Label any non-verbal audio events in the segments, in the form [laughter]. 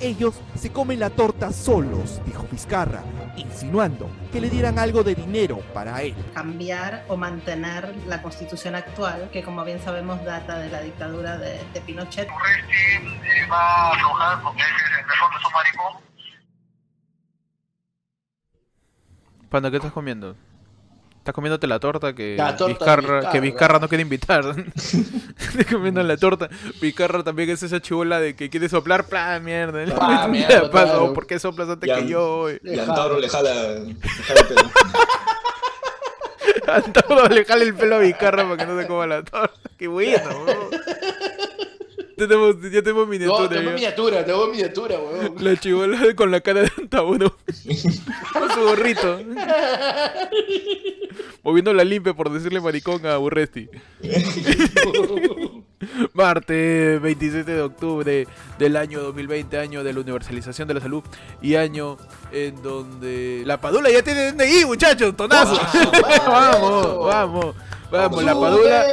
Ellos se comen la torta solos, dijo Vizcarra, insinuando que le dieran algo de dinero para él. cambiar o mantener la constitución actual, que como bien sabemos data de la dictadura de, de Pinochet. va a aflojar porque en el fondo es un maricón. Panda, ¿qué estás comiendo? Estás comiéndote la torta que La torta Vizcarra, Vizcarra. que Vizcarra no quiere invitar. [laughs] Estás comiendo la torta. Vizcarra también es esa chibola de que quiere soplar, plan, mierda. Ah, [laughs] mierda, Pasa, claro. ¿Por qué soplas antes que yo? Y Antauro le jala, le jala el pelo. [laughs] Antauro le jale el pelo a Vizcarra para que no se coma la torta. Qué bueno, weón. Ya tenemos, ya tenemos No, miniatura. tengo ya. miniatura, tengo miniatura, weón. La chibola con la cara de Antauro. con su gorrito. Moviendo la limpia por decirle maricón a Burresti. [laughs] Martes 27 de octubre del año 2020, año de la universalización de la salud y año en donde la Padula ya tiene DNI, muchachos, tonazo. [laughs] vamos, vamos, vamos, la Padula,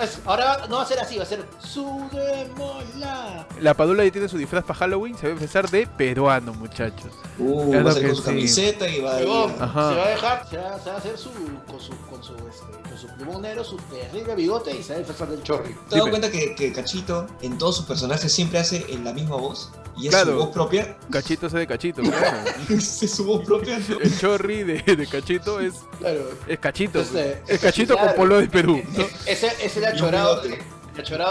es- Ahora no va a ser así, va a ser Sudémosla. la Padula ya tiene su disfraz para Halloween, se va a empezar de peruano, muchachos. Uh, Claro va a que con su sí. camiseta y va a ir. Ajá. Se va a dejar, se va, se va a hacer su, con su, con su, este, con su plumón negro, su terrible bigote y se va a disfrazar del chorri. ¿Te has dado Dime. cuenta que, que Cachito en todos sus personajes siempre hace en la misma voz? Y es Claro. su voz propia. Cachito ese de Cachito, [laughs] claro. es su voz propia. El chorri de, de Cachito es, Claro. es Cachito. Este, es Cachito claro. con polo de Perú. ¿no? Ese, ese es el achorado de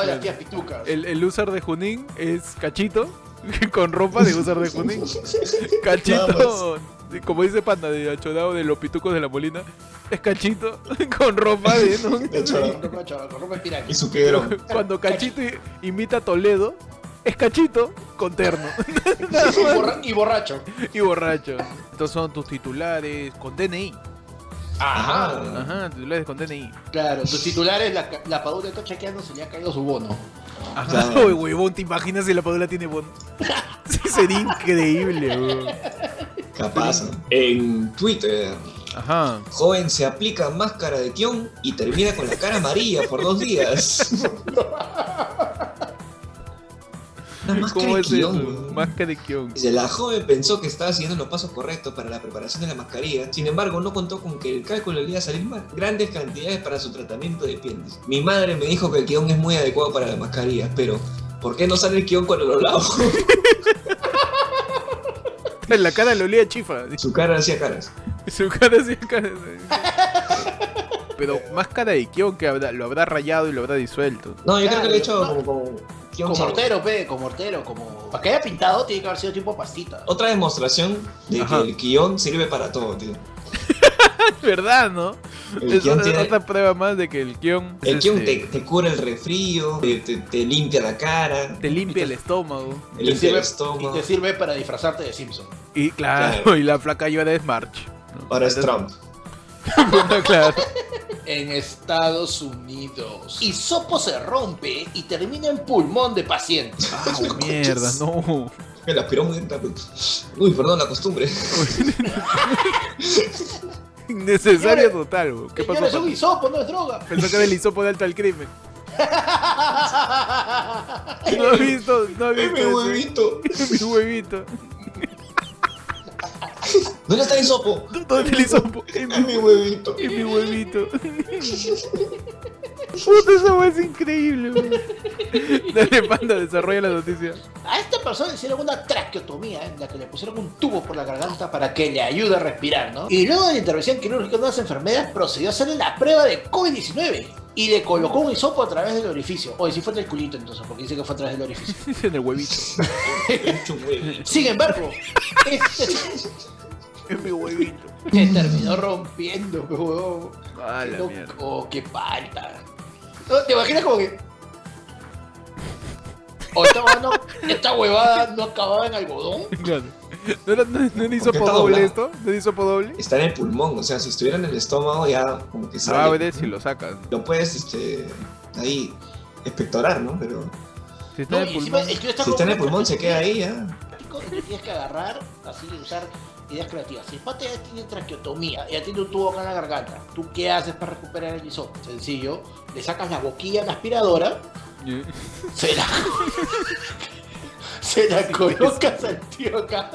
las tías pitucas. El, el user de Junín es Cachito, [laughs] con ropa de user de Junín. Cachito, como dice Panda, de achorado de los pitucos de la molina, es Cachito, [laughs] con ropa de... ¿no? De achorado. Con ropa de. Y su. Cuando Cachito imita a Toledo, es Cachito con terno [laughs] y borracho. y borracho. Estos son tus titulares con DNI. Ajá. Ajá, titulares con DNI. Claro, tus titulares, la, la padula está chequeando si le ha caído su bono. Ajá. Claro. [laughs] Uy, huevón, ¿te imaginas si la Padula tiene bono? [laughs] Sí, sería increíble, huevón. Capaz. En Twitter. Ajá. Joven se aplica máscara de Kion y termina con la cara amarilla por dos días. [laughs] Máscara ¿Cómo de es? Kion. Máscara de Kion. Dice, La joven pensó que estaba siguiendo los pasos correctos para la preparación de la mascarilla, sin embargo no contó con que el cálculo le iba a salir mal. Grandes cantidades para su tratamiento de piel. dice. Mi madre me dijo que el guion es muy adecuado para la mascarilla, pero ¿por qué no sale el guion cuando lo lavo? En [laughs] la cara le olía chifa. Su cara hacía caras. Su cara sí, cara. Pero máscara de Kion que habrá- lo habrá rayado y lo habrá disuelto. No, yo creo que le he hecho como guion Con solo. mortero, pe, con mortero, como. Para que haya pintado, tiene que haber sido tipo pastita. Otra demostración de Ajá. que el guion sirve para todo, tío. Es [laughs] verdad, ¿no? El Es guion otra, tiene- otra prueba más de que el Kion. El guion este, te, te cura el resfrío, te, te- te limpia la cara, te limpia el estómago. te Y te, limpia el sirve, y estómago. te sirve para disfrazarte de Simpson. Y claro, Claro. y la flaca llora es March. ¿no? Ahora es Trump. [laughs] claro. En Estados Unidos. Hisopo se rompe y termina en pulmón de paciente. Ah, mierda, no. Me la aspiró muy rápido. Uy, perdón, la costumbre. [laughs] Innecesario Señores, total, weón. ¿Qué Señores, pasó? un Pati? hisopo, no es droga. Pensó que era el hisopo de alto al crimen. [laughs] No he visto, no he ¡Es visto. mi huevito! [laughs] Mi huevito. ¿Dónde está el sopo? ¿Dónde está el hisopo? ¡Es [laughs] mi huevito! Es mi huevito. Puta, esa weá es increíble, weón. Dale, panda, desarrolla la noticia. A esta persona le hicieron una traqueotomía en la que le pusieron un tubo por la garganta para que le ayude a respirar, ¿no? Y luego de la intervención quirúrgica de unas enfermeras procedió a hacerle la prueba de COVID-19 y le colocó un hisopo a través del orificio. Oye, si fue del culito entonces, porque dice que fue a través del orificio. [laughs] En el [laughs] huevito. Sin embargo, este [laughs] Es mi huevito. se terminó rompiendo, [laughs] huevón. Ah, la mierda. Oh, qué falta. No, ¿Te imaginas como que... O esta, huevada no- esta huevada no acababa en algodón. [laughs] Claro. ¿No hisopo está doble esto? ¿No era hisopo doble? Está en el pulmón, o sea, si estuviera en el estómago ya como que Ah, sale. abres y lo sacas. Lo puedes, este, ahí, espectorar, ¿no? Pero Si está No, en el pulmón. está si está en el pulmón se queda ahí ya. tienes que agarrar, así usar ideas creativas. Si el pata ya tiene traqueotomía, ya tiene un tubo acá en la garganta, ¿tú qué haces para recuperar el hisopo? Sencillo, le sacas la boquilla a la aspiradora, se la, [laughs] Se la colocas al tío acá.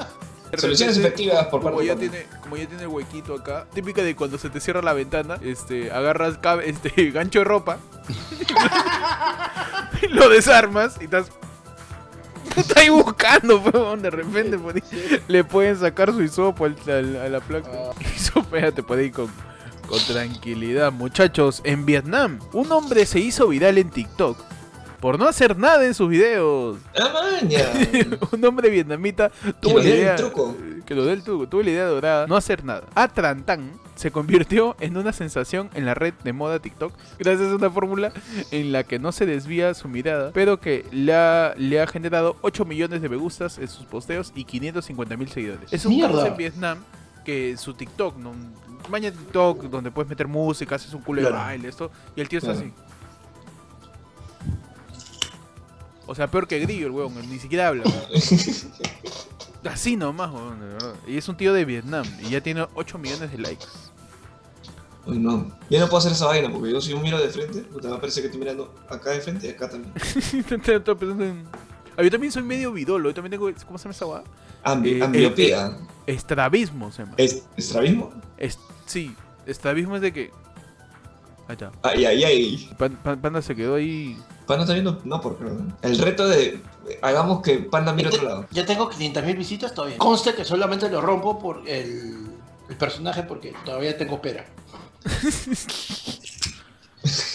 Soluciones efectivas por parte como ya de tiene Como ya tiene el huequito acá, típica de cuando se te cierra la ventana, este, agarras este [laughs] gancho de ropa, [laughs] lo desarmas y estás. Está ahí buscando, weón, de repente ahí le pueden sacar su hisopo al- al- a la placa. [laughs] Hisopo ya te ir con, con tranquilidad. Muchachos, en Vietnam, un hombre se hizo viral en TikTok por no hacer nada en sus videos. ¡Ah, [laughs] un hombre vietnamita Que tuvo nos la idea truco. que lo dé el truco, tuvo la idea dorada, no hacer nada. A Trantan se convirtió en una sensación en la red de moda TikTok gracias a una fórmula en la que no se desvía su mirada, pero que le ha, le ha generado 8 millones de me gustas en sus posteos y 550 mil seguidores. Es un caso en Vietnam que su TikTok, no, maña TikTok donde puedes meter música, haces un culo de Claro. baile, esto, y el tío está Claro. así. O sea, peor que Grillo el huevón, ni siquiera habla. [laughs] Así nomás, de verdad. Y es un tío de Vietnam y ya tiene 8 millones de likes. Uy, no. Yo no puedo hacer esa vaina porque yo si yo miro de frente, puta, me parece que estoy mirando acá de frente y acá también. [laughs] Estoy pensando en- Ah, yo también soy medio vidolo, yo también tengo, ¿cómo se llama esa guada? Ambi Eh, ambliopía. Estrabismo se llama. ¿Es estrabismo? Es- sí, estrabismo es de que... Ahí está. Ay, ay, ay. Pan- Pan- Panda se quedó ahí... Panda está viendo. No, porque. El reto de. Hagamos que Panda mire a otro lado. Ya tengo 500.000 visitas todavía. Conste que solamente lo rompo por el, el personaje porque todavía tengo pera. [laughs]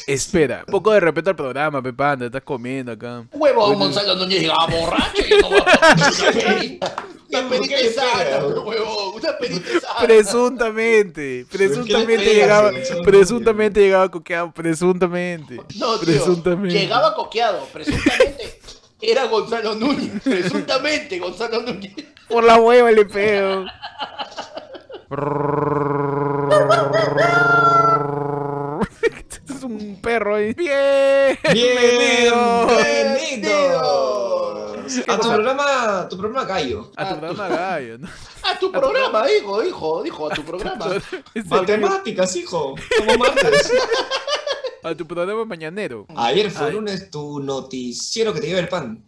Espera, un poco de respeto al programa, pe Panda, estás comiendo acá. Huevo, Bueno. Gonzalo Núñez llegaba borracho y no voy a [laughs] una perita. Una ¿Por qué perita le sana, pega? huevo. Una perita sana. Presuntamente, presuntamente llegaba, presuntamente llegaba coqueado, presuntamente. No, tío. Presuntamente. Llegaba coqueado. Presuntamente era Gonzalo Núñez. Presuntamente Gonzalo Núñez. Por la hueva le pego. [laughs] es un perro ahí. Bien. Bienvenido. ¡Bienvenidos! A tu programa, tu programa gallo. A tu programa gallo, ¿no? A tu programa, hijo, hijo, dijo, a tu programa. [laughs] Este. Matemáticas, hijo. Como martes. A tu programa mañanero. Ayer fue Ay. lunes tu noticiero que te lleva el pan.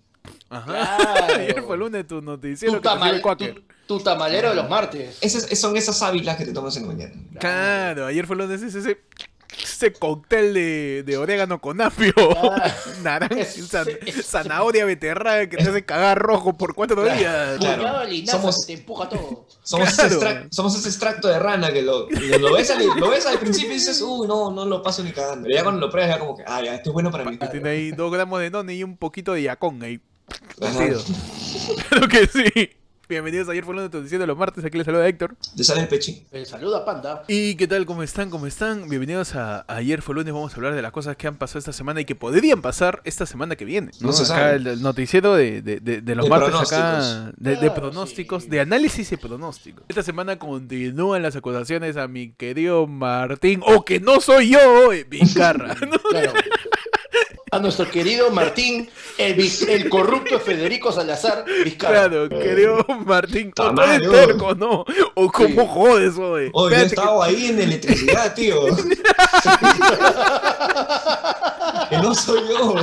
Ajá. Claro. Ayer fue lunes tu noticiero Tu, que te tamal- Quaker. tu- tu tamalero de los martes. Esas, son esas ávilas que te tomas en la mañana. Claro, ayer fue lunes ese, ese, ese cóctel de, de orégano con apio. Ah. [laughs] Naranja, Es- zan- es- zanahoria beterraga que te hace cagar rojo por cuatro días. Claro. De linaza Somos- te empuja todo. Somos, Claro. ese extrac- somos ese extracto de rana que lo, lo, ves al, lo ves al principio y dices, uy, no, no lo paso ni cagando. Pero ya cuando lo pruebas, ya como que, ah, ya, esto es bueno para mí. Tiene ahí dos gramos de noni y un poquito de yacón ahí. Claro [laughs] que sí. Bienvenidos ayer fue lunes noticiero de los martes. Aquí les saluda Héctor. Te sale el pechín. El saludo a Panda. ¿Y qué tal? ¿Cómo están? ¿Cómo están? Bienvenidos a Ayer fue lunes. Vamos a hablar de las cosas que han pasado esta semana y que podrían pasar esta semana que viene. No se acá sabe. el, el noticiero de, de- de- de los De martes acá. De, de Claro, pronósticos, sí. de análisis y pronósticos. Esta semana continúan las acusaciones a mi querido Martín, o que no soy yo, eh, Vizcarra. ¿no? [laughs] Claro. [laughs] A nuestro querido Martín, el, corrupto Federico Salazar Vizcarra. Claro, querido Martín, o tú eres terco, ¿no? O cómo Sí. jodes, oye. Oye, yo he que- estado ahí en electricidad, tío. [laughs] [laughs] que no soy yo.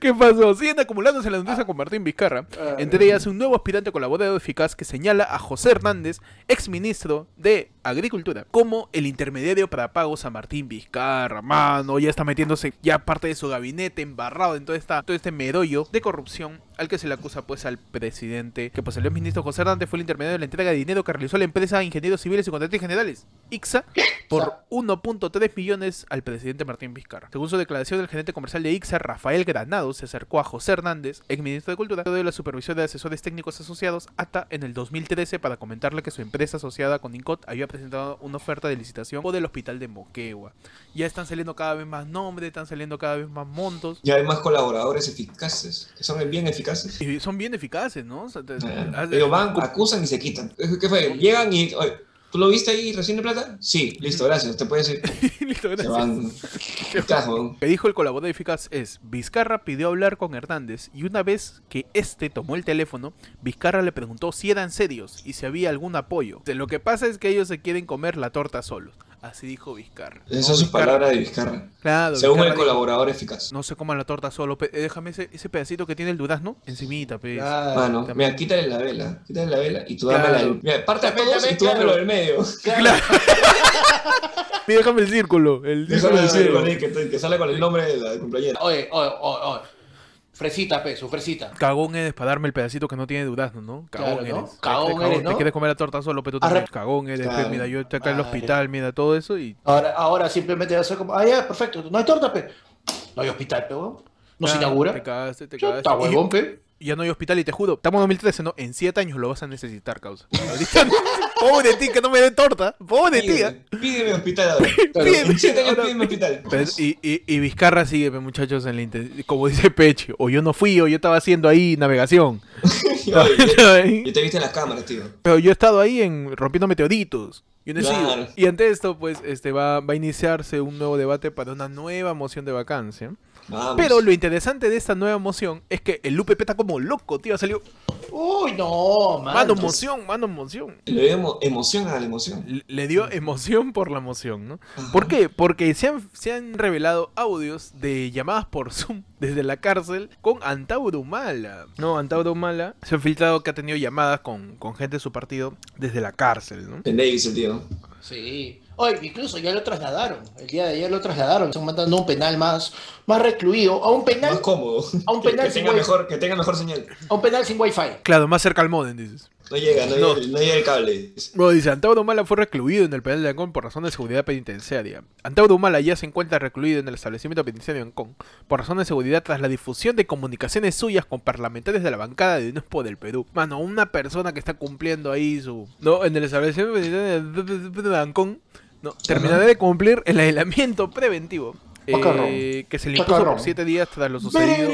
¿Qué pasó? Siguen acumulándose la noticia con Martín Vizcarra. Ah. Entre ellas, un nuevo aspirante colaborador eficaz que señala a José Hernández, exministro de Agricultura, como el intermediario para pagos a Martín Vizcarra. Mano, ya está metiéndose ya parte de su gabinete embarrado en esta, todo este medollo de corrupción al que se le acusa pues al presidente, que pues el exministro José Hernández fue el intermediario de la entrega de dinero que realizó la empresa Ingenieros Civiles y Contratistas Generales, IXA, por 1.3 millones al presidente Martín Vizcarra. Según su declaración, el gerente comercial de IXA, Rafael Granado, se acercó a José Hernández, exministro de Cultura, de la supervisión de asesores técnicos asociados, ATA, en el 2013 para comentarle que su empresa asociada con INCOT había presentado una oferta de licitación por el hospital de Moquegua. Ya están saliendo cada vez más nombres, están saliendo cada vez más montos. Y hay más colaboradores eficaces, que son bien eficaces. Y son bien eficaces, ¿no? O sea, te- Eh, Ellos van, acusan y se quitan. ¿Qué fue? Llegan y, oye, ¿tú lo viste ahí recién de plata? Sí, listo, gracias, te puedes ir. [laughs] Listo, Se gracias. van. Cajo. Lo que dijo el colaborador eficaz es, Vizcarra pidió hablar con Hernández y una vez que este tomó el teléfono, Vizcarra le preguntó si eran serios y si había algún apoyo. Lo que pasa es que ellos se quieren comer la torta solos. Así dijo Vizcarra. Esas No, son sus Vizcarra- palabras de Vizcarra. Claro, Según el dijo, colaborador eficaz. No se coman la torta solo. pe- eh, déjame ese, ese pedacito que tiene el durazno encimita, pe. Claro. Mano, mira, quítale la vela. Quítale la vela y tú dame Claro. la. Mira, parte a todos y tú dame claro. lo del medio. [laughs] Claro. Mira, [laughs] déjame el círculo. El círculo Déjame con él, que, sale con el nombre de la cumpleañera. Oye, oye, oye, oye. Fresita, pe, su fresita. Cagón eres para darme el pedacito que no tiene durazno, ¿no? Cagón Claro, ¿no? eres. Cagón Te- eres, ¿no? Te quieres comer la torta solo, pero tú también. Cagón eres, pe, mira, yo estoy acá en el hospital, mira todo eso y. Ahora, ahora simplemente va a ser como, ah, ya, perfecto. No hay torta, pe. No hay hospital, pe. No se Ah, Te inaugura. cagaste, te cagaste. Y- huevón, pe. Y ya no hay hospital y te juro, estamos en 2013, ¿no? En 7 años lo vas a necesitar, causa. [laughs] Pobre de ti que no me den torta. Pobre de ti. Pídeme, ¿eh? pídeme hospital ahora. [laughs] Pídeme En años pídeme hospital. Y, y, y Vizcarra sigue, muchachos, en la inten- como dice Peche, o yo no fui, o yo estaba haciendo ahí navegación. [laughs] Yo te viste en las cámaras, tío. Pero yo he estado ahí en rompiendo meteoritos. Sido. Claro. Y ante esto, pues, este va, va a iniciarse un nuevo debate para una nueva moción de vacancia. Vamos. Pero lo interesante de esta nueva moción es que el UPP está como loco, tío. Salió, Uy, no, man. mano moción, mano moción. Le dio emo- emoción a la emoción. Le- Le dio emoción por la moción, ¿no? Ajá. ¿Por qué? Porque se han, se han revelado audios de llamadas por Zoom [laughs] desde la cárcel con Antauro Humala. No, Antauro Humala se ha filtrado que ha tenido llamadas con, con gente de su partido desde la cárcel, ¿no? En Davis, el tío. Sí. Oye, incluso ya lo trasladaron. El día de ayer lo trasladaron. Están mandando un penal más, más recluido. A un penal, Más cómodo. a un [laughs] Que, penal que sin tenga mejor, que tenga mejor señal. A un penal sin wifi. Claro, más cerca al modem, dices. No llega, no, No. Llega, no llega el cable. Bueno, dice, Antauro Humala fue recluido en el penal de Ancón por razones de seguridad penitenciaria. Antauro Humala ya se encuentra recluido en el establecimiento penitenciario de Ancón por razones de seguridad tras la difusión de comunicaciones suyas con parlamentarios de la bancada de Unespo del Perú. Mano, una persona que está cumpliendo ahí su... No, en el establecimiento penitenciario de Ancón, no, terminará de cumplir el aislamiento preventivo. Eh, que se le impuso por siete días tras lo sucedido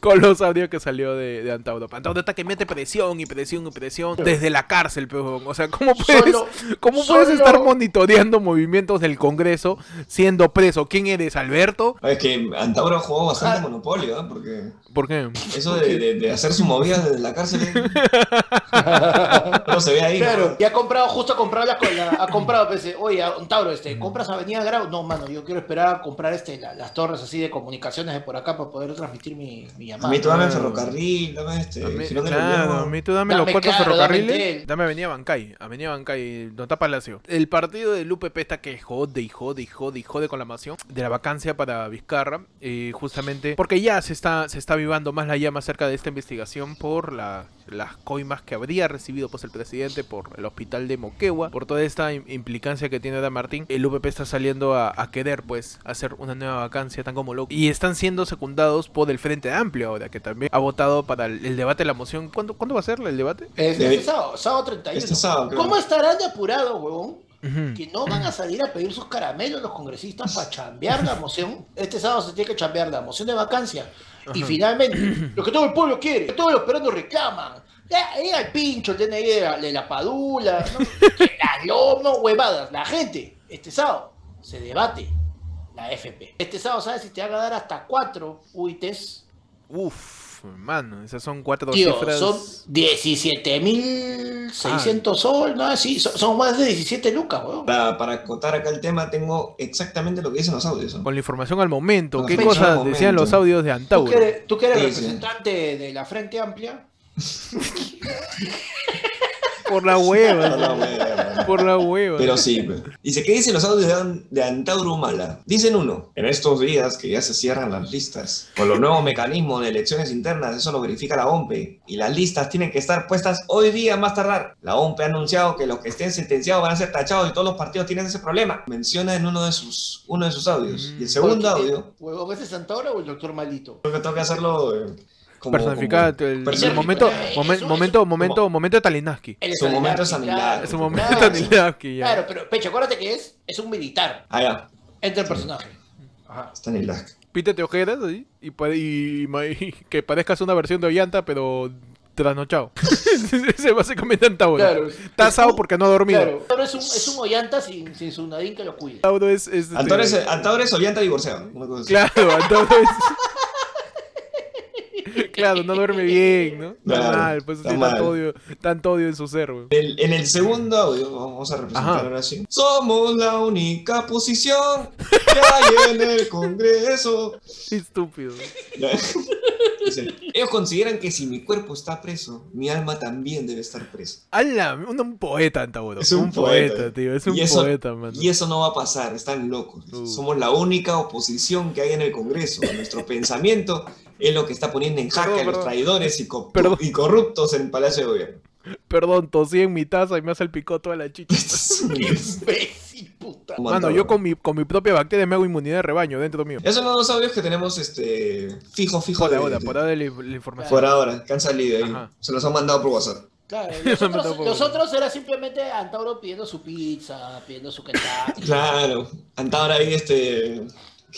con los audios que salió de, de Antauro. Antauro está que mete presión y presión y presión desde la cárcel, pero, o sea, ¿cómo puedes, Solo- ¿cómo puedes solo- estar monitoreando movimientos del Congreso siendo preso? ¿Quién eres, Alberto? Es que Antauro jugó bastante Ah. Monopolio, ¿ah? Porque ¿Por qué? eso de, de- de hacer su movida desde la cárcel eh, [laughs] no se ve ahí. ¿no? Claro, y ha comprado, justo ha comprado la, la- ha comprado, eh, oye, un Tauro, este, ¿compras Avenida Grau? No, mano, yo quiero esperar a comprar este, la- las torres así de comunicaciones de por acá para poder transmitir mi, mi A llamada. mí tú dame Ah. ferrocarril, dame este. A mí, Girón de claro, a mí tú dame, Dame, los cuatro claro, dame ferrocarriles. Entel. Dame Avenida Bancay. Avenida Bancay, donde está Palacio. El partido del UPP está que jode y jode y jode y jode con la moción de la vacancia para Vizcarra. eh, justamente porque ya se está, se está avivando más la llama acerca de esta investigación por la- las coimas que habría recibido pues el presidente por el hospital de Moquegua. Por toda esta im- implicancia que tiene Da Martín. El UPP está saliendo a, a querer pues hacer una nueva vacancia tan como loco. Y están siendo secundados por el Frente Amplio ahora, que también ha votado para el, el debate de la moción. ¿Cuándo, ¿Cuándo va a ser el debate? Es- Debe- este sábado, sábado 31. Este sábado. ¿Cómo estarán de apurados, huevón? Que no van a salir a pedir sus caramelos los congresistas para chambear la moción. Este sábado se tiene que chambear la moción de vacancia. Y finalmente, lo que todo el pueblo quiere, que todos los peruanos reclaman. Llega el pincho, el DNI de la, de la padula, ¿no? [laughs] Las lomas, huevadas. La gente, este sábado, se debate la FP. Este sábado, ¿sabes si te van a dar hasta cuatro UITs? Uf, hermano, esas son cuatro Tío, cifras. son 17.600 sol, ¿no? Sí, son, son más de 17 lucas, weón. Para, para acotar acá el tema, tengo exactamente lo que dicen los audios. ¿no? Con la información al momento. Con ¿Qué cosas decían los audios de ¿Tú Antauro? que eres, tú que eres Sí, sí. representante de la Frente Amplia, [laughs] Por la hueva. No, no, bueno. por la hueva. Pero sí, dice, ¿qué dicen los audios de, An- de Antauro Humala? Dicen uno, en estos días que ya se cierran las listas, con los nuevos mecanismos de elecciones internas, eso lo verifica la OMPE, y las listas tienen que estar puestas hoy día más tardar. La OMPE ha anunciado que los que estén sentenciados van a ser tachados y todos los partidos tienen ese problema. Menciona en uno de sus, uno de sus audios. Mm. Y el segundo ¿quién es? audio, huevón, ¿ese es Santaura o el doctor Malito? creo que tengo que hacerlo eh, como... Personificado. como- el, el personificado. momento, Eh, momen- eso- momento, eso- momento, como- momento de Talinaski. Su momento claro. Es un momento Claro, Talinaski ya. Claro, pero Pecho, acuérdate que es, es un militar. Ah, ya, Entra el personaje. Ajá. está en el lag. Pítete ojeras ahí y, y y [laughs] que parezcas una versión de Ollanta, pero trasnochado. [laughs] Ese es básicamente Antauro. Claro. Está asado porque no ha dormido. Claro. Pero es un, es un Ollanta sin, sin su nadín que lo cuide. Antauro es. es este- Antauro es, Antauro es Ollanta divorciado. Claro, Antauro es. [laughs] [laughs] Claro, no duerme bien, ¿no? Está Claro, mal, pues está tiene tanto mal. odio, tanto odio en su ser. El- en el segundo audio, vamos a representar ahora sí. Somos la única posición que hay en el Congreso. [laughs] Estúpido. [laughs] Ellos consideran que si mi cuerpo está preso, mi alma también debe estar presa. ¡Hala! Un, un poeta, Antauro. Es un poeta. tío. Es un eso- poeta, mano. Y eso no va a pasar, están locos. Uh. Somos la única oposición que hay en el Congreso. Nuestro pensamiento es lo que está poniendo en jaque a los traidores y, co- Perdón. y corruptos en el Palacio de Gobierno. Perdón, tosí en mi taza y me salpicó toda la chicha. [laughs] Imbécil, puta. Mano, yo con mi, con mi propia bacteria me hago inmunidad de rebaño dentro mío. Esos son los dos audios que tenemos este fijo, fijo. Por de- ahora, de- por ahora la, la información. por ahora, que han salido ahí. Se los han mandado por WhatsApp. Claro, [laughs] me los otros, tampoco. los otros era simplemente Antauro pidiendo su pizza, pidiendo su Kentucky. [laughs] Claro, Antaura ahí este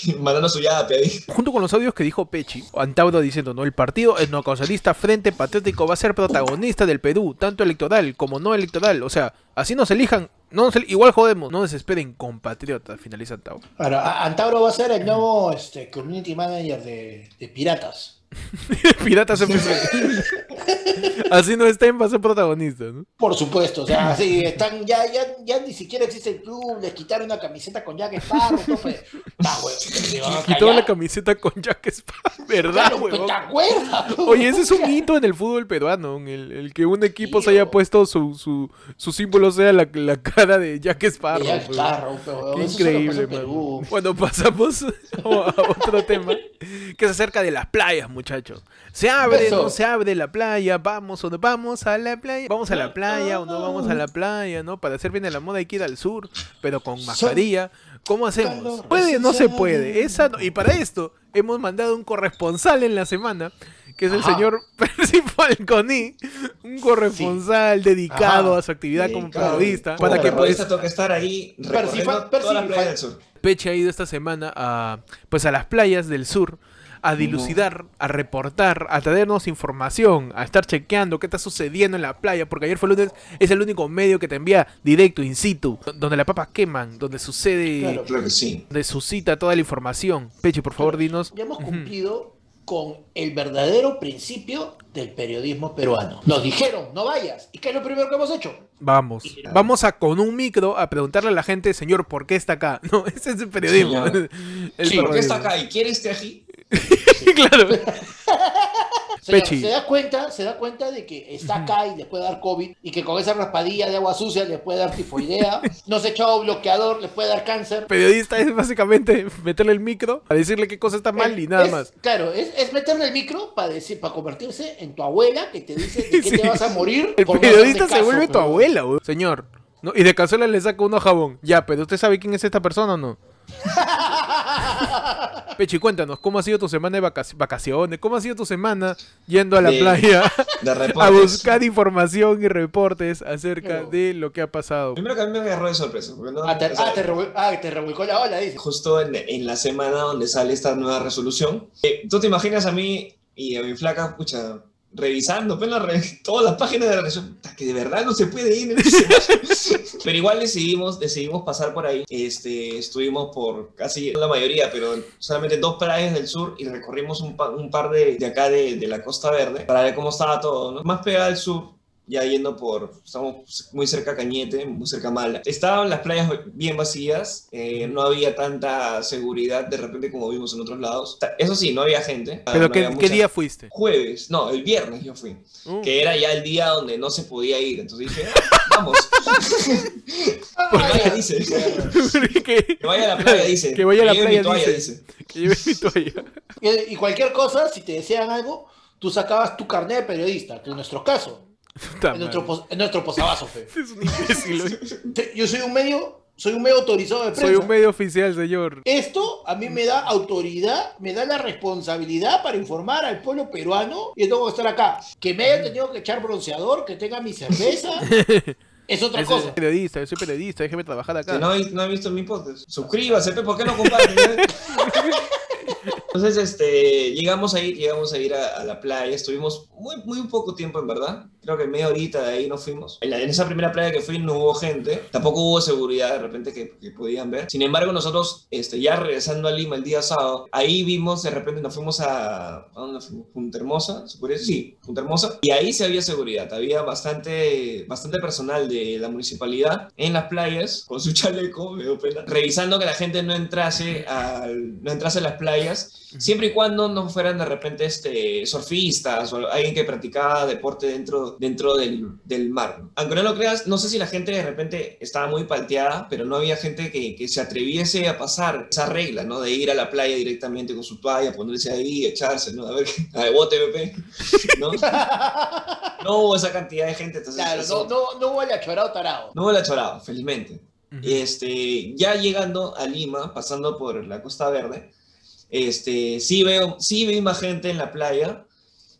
[laughs] mandando su yape ahí. Junto con los audios que dijo Pechi, Antauro diciendo, no, el partido etnocausalista Frente Patriótico va a ser protagonista del Perú, tanto electoral como no electoral. O sea, así nos elijan, no nos el- igual jodemos, no desesperen compatriotas, finaliza Antauro. Claro, a- Antauro va a ser el nuevo este, community manager de, de Piratas. [laughs] Piratas FC. [laughs] así no estén, va a ser protagonista, ¿no? Por supuesto, o sea, sí, están, ya, ya, ya ni siquiera existe el club, les quitaron una camiseta con Jack Sparrow, se toda callar. la camiseta con Jack Sparrow, ¿verdad, Claro? ¿te acuerdas? Oye, ese es un hito en el fútbol peruano, en el, el que un equipo se haya puesto su, su, su símbolo sea la, la cara de Jack Sparrow. De Jack. Sparrow, Qué pasa increíble, mano. Bueno, pasamos [laughs] a otro tema que es acerca de las playas, muchachos. ¿Se abre, Eso. no se abre la playa? ¿Vamos o no vamos a la playa? ¿Vamos a la playa o no vamos a la playa? ¿No? Para hacer bien a la moda hay que ir al sur, pero con mascarilla. ¿Cómo hacemos? ¿Puede o no se puede? Esa no- Y para esto hemos mandado un corresponsal en la semana, que es el Ajá. señor [laughs] Percy Falconi, un corresponsal dedicado Ajá. a su actividad como periodista, para que pues toca estar ahí del sur. Peche ha ido esta semana a pues a las playas del sur a dilucidar, a reportar, a traernos información, a estar chequeando qué está sucediendo en la playa, porque ayer fue lunes, es el único medio que te envía directo, in situ, donde las papas queman, donde sucede, Claro. Creo que sí. donde suscita toda la información. Peche, por favor, dinos. Ya hemos cumplido con el verdadero principio del periodismo peruano. Nos dijeron, no vayas. ¿Y qué es lo primero que hemos hecho? Vamos, vamos a con un micro a preguntarle a la gente, señor, ¿por qué está acá? [laughs] No, ese es el periodismo. [laughs] El Sí, ¿por qué está acá? ¿Y quiere este ají? [laughs] claro. Pechi. se da cuenta, se da cuenta de que está acá y le puede dar COVID y que con esa raspadilla de agua sucia le puede dar tifoidea, no se echado bloqueador, le puede dar cáncer. Periodista es básicamente meterle el micro a decirle qué cosa está mal y nada Es- más. Claro, es, es meterle el micro para decir, para convertirse en tu abuela que te dice de [laughs] qué Sí. te vas a morir. El por periodista se caso, vuelve tu abuela. Señor. ¿no? Y de cazuela le saca uno jabón. Ya, pero ¿usted sabe quién es esta persona o no? [laughs] [laughs] Pechi, cuéntanos, ¿cómo ha sido tu semana de vacac- vacaciones? ¿Cómo ha sido tu semana yendo a la De- playa De [laughs] a buscar información y reportes acerca Pero- de lo que ha pasado? Primero que a mí me agarró de sorpresa. no- Ah, te, o sea, ah, te ah, te revolcó la ola, dice. justo en, en la semana donde sale esta nueva resolución. Eh, ¿Tú te imaginas a mí y a mi flaca, pucha, revisando pues, la re- [laughs] todas las páginas de la resolución? Puta, Que de verdad no se puede ir. en [laughs] pero igual decidimos, decidimos pasar por ahí. Este, estuvimos por casi la mayoría, pero solamente dos playas del sur y recorrimos un, pa- un par de, de acá de, de la Costa Verde para ver cómo estaba todo. Más pegada al sur. Ya yendo por, estamos muy cerca a Cañete, muy cerca a Mala. Estaban las playas bien vacías, eh, no había tanta seguridad de repente como vimos en otros lados. Eso sí, no había gente. ¿Pero no qué, había qué día fuiste? Jueves, no, el viernes yo fui, Uh, que era ya el día donde no se podía ir. Entonces dije, "Ah, vamos. [laughs] que vaya, dice. [laughs] que, Que vaya a la playa, dice. Que vaya a la lleve playa, mi toalla, dice. que lleve mi toalla. [laughs] Y, y cualquier cosa, si te decían algo, tú sacabas tu carnet de periodista, que en nuestro caso, En nuestro, pos- en nuestro posavasos, fe. [laughs] Es un imbécil, Yo soy un medio, soy un medio autorizado de prensa. Soy un medio oficial, señor. Esto a mí me da autoridad, me da la responsabilidad para informar al pueblo peruano y tengo que estar acá. Que me haya tenido que echar bronceador, que tenga mi cerveza, [laughs] es otra soy cosa. periodista, yo soy periodista, déjeme trabajar acá. Que no, ha visto mi podcast. Suscríbase, ¿por qué no comparten? [laughs] Entonces, este, llegamos a ir, llegamos a ir a, a la playa, estuvimos muy, muy poco tiempo, en verdad. Creo que media horita de ahí nos fuimos. En, la- en esa primera playa que fui no hubo gente, tampoco hubo seguridad de repente que, que podían ver. Sin embargo, nosotros, este, ya regresando a Lima el día sábado, ahí vimos, de repente nos fuimos a, ¿a dónde fuimos? Punta Hermosa, ¿se podría decir? Sí, Punta Hermosa. Y ahí sí había seguridad, había bastante, bastante personal de la municipalidad en las playas, con su [laughs] chaleco, me dio pena, revisando que la gente no entrase, al, no entrase a las playas, siempre y cuando no fueran de repente este, surfistas o alguien que practicaba deporte dentro, dentro del, del mar. Aunque no lo creas, no sé si la gente de repente estaba muy palteada, pero no había gente que, que se atreviese a pasar esa regla, ¿no? De ir a la playa directamente con su toalla, ponerse ahí, echarse, ¿no? A ver, [laughs] a ver, bote, bebé, ¿no? [laughs] No hubo esa cantidad de gente, entonces... Claro, no, no, no hubo el achorado tarado. no me la chorado, felizmente. Ujú. Este, ya llegando a Lima, pasando por la Costa Verde, este, sí veo, sí veo más gente en la playa,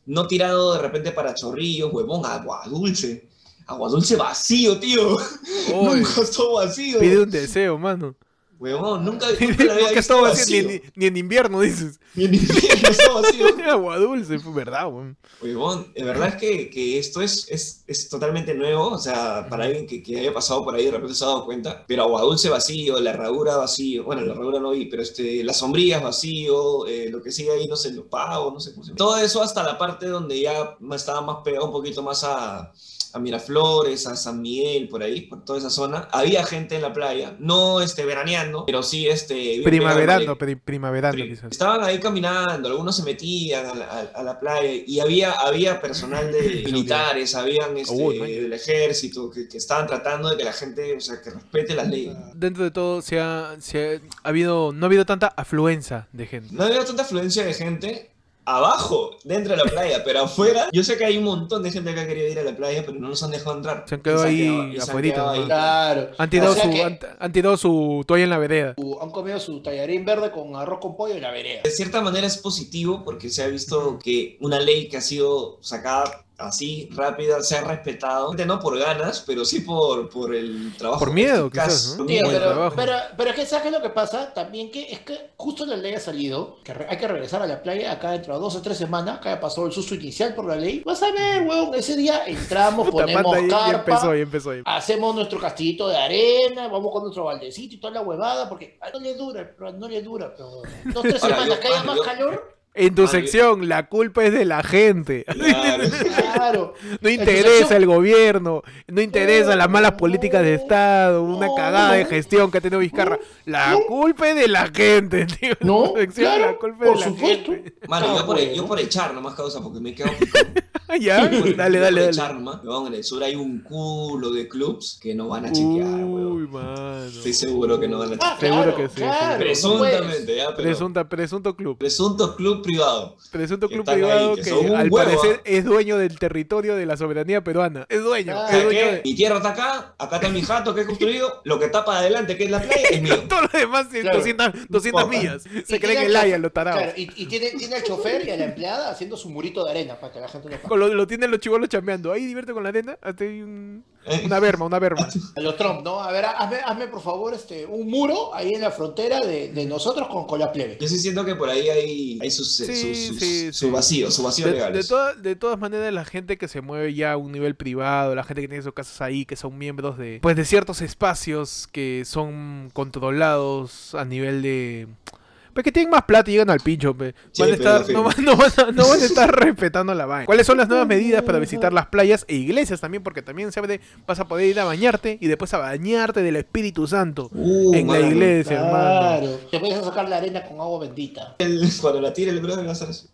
no tirado de repente para chorrillos, huevón, agua dulce. Agua dulce vacío, tío. [laughs] Nunca estuvo vacío. pide un deseo, mano. Huevón, nunca, [laughs] nunca la había visto estaba vacío. vacío, ni, ni- ni en invierno, dices. [laughs] Ni en invierno estaba vacío. [laughs] Agua dulce, fue verdad, weón. Huevón, de verdad es que, que esto es, es, es totalmente nuevo, o sea, para alguien que, que haya pasado por ahí de repente se ha dado cuenta, pero agua dulce vacío, la herradura vacío, bueno, la herradura no vi, pero este, las sombrillas vacío, eh, lo que sigue ahí, no sé, los pavos, no sé cómo se llama. Todo eso hasta la parte donde ya estaba más pegado un poquito más a, a Miraflores, a San Miguel, por ahí, por toda esa zona. Había gente en la playa, no este, veraneando, pero sí este... Primaverando, pri- primaverando Pri- quizás. Estaban ahí caminando, algunos se metían a la, a- a la playa y había, había personal de [laughs] militares, habían este, Uy, man. del ejército que, que estaban tratando de que la gente, o sea, que respete las leyes. Dentro de todo, se ha, se ha, ha habido, no ha habido tanta afluencia de gente. No había tanta afluencia de gente abajo, dentro de la playa, pero afuera, yo sé que hay un montón de gente que ha querido ir a la playa, pero no nos han dejado entrar. Se han quedado ahí ahí. nomás. Claro. Han tirado, O sea su, que han, han tirado su toalla en la vereda. han comido su tallarín verde con arroz con pollo en la vereda. De cierta manera es positivo porque se ha visto que una ley que ha sido sacada así, rápida, se ha respetado. No por ganas, pero sí por, por el trabajo. Por miedo, quizás, ¿no? Por Tío, buen miedo. pero, pero, pero es que ¿sabes lo que pasa? También que es que justo la ley ha salido, que hay que regresar a la playa acá dentro de dos o tres semanas, acá ya pasó el susto inicial por la ley. Vas a ver, weón, ese día entramos, ponemos ahí- ya carpa, empezó, ya empezó. ahí. hacemos nuestro castillito de arena, vamos con nuestro baldecito y toda la huevada, porque no le dura, pero no le dura, pero dos tres Ahora, semanas yo- que haya más yo- calor, En tu Ah, sección, la culpa es de la gente. Claro. [laughs] claro. No interesa el gobierno, no interesa las malas políticas de Estado, una cagada de gestión que ha tenido Vizcarra. La culpa es de la gente, [laughs] tío. No, sección, claro, la culpa es por de la supuesto. gente. Mano, Ah, yo, por, bueno. yo por echar nomás causa, porque me quedo [laughs] ya, por- dale, yo dale, por dale. echar nomás. Weón, en el sur hay un culo de clubs que no van a chequear, weón. Uy, mano. Estoy seguro que no van a Ah, chequear. Seguro claro, que sí, Presuntamente, ya, pero... Presunta, presunto club. Presunto club privado. Presunto club están ahí, privado que que, al huevo, parecer es dueño del territorio de la soberanía peruana. Es dueño. Ah, es ¿Sabes dueño de... Mi tierra está acá, acá está mi jato que he construido, lo que está para adelante, que es la playa, es [laughs] mío. Todo lo demás es Claro. 200, 200 Poca. millas. Se creen que el chofer- lo tarados. claro, y, y tiene, tiene al chofer y a la empleada haciendo su murito de arena para que la gente no [laughs] pague. Con Lo, lo tienen los chivolos chambeando. Ahí divierte con la arena. Hasta hay un- una berma, una berma. [laughs] A los Trump, ¿no? A ver, hazme, hazme por favor este, un muro ahí en la frontera de, de nosotros con, con la plebe. Yo sí siento que por ahí hay, hay sus, Sí, sus, sus- sí, su vacío, su vacío De, legal. de, toda- de todas maneras, la gente que se mueve ya a un nivel privado, la gente que tiene sus casas ahí, que son miembros de, pues, de ciertos espacios que son controlados a nivel de... Pues que tienen más plata y llegan al pincho, pe. Sí, Van a estar, no, van- no van a, no van a estar [laughs] respetando la vaina. ¿Cuáles son las nuevas medidas para visitar las playas e iglesias también? Porque también se vas a poder ir a bañarte y después a bañarte del Espíritu Santo Uh, en la iglesia, hermano. Claro. Te puedes sacar la arena con agua bendita. el- cuando la tire el brother, vas a hacer eso.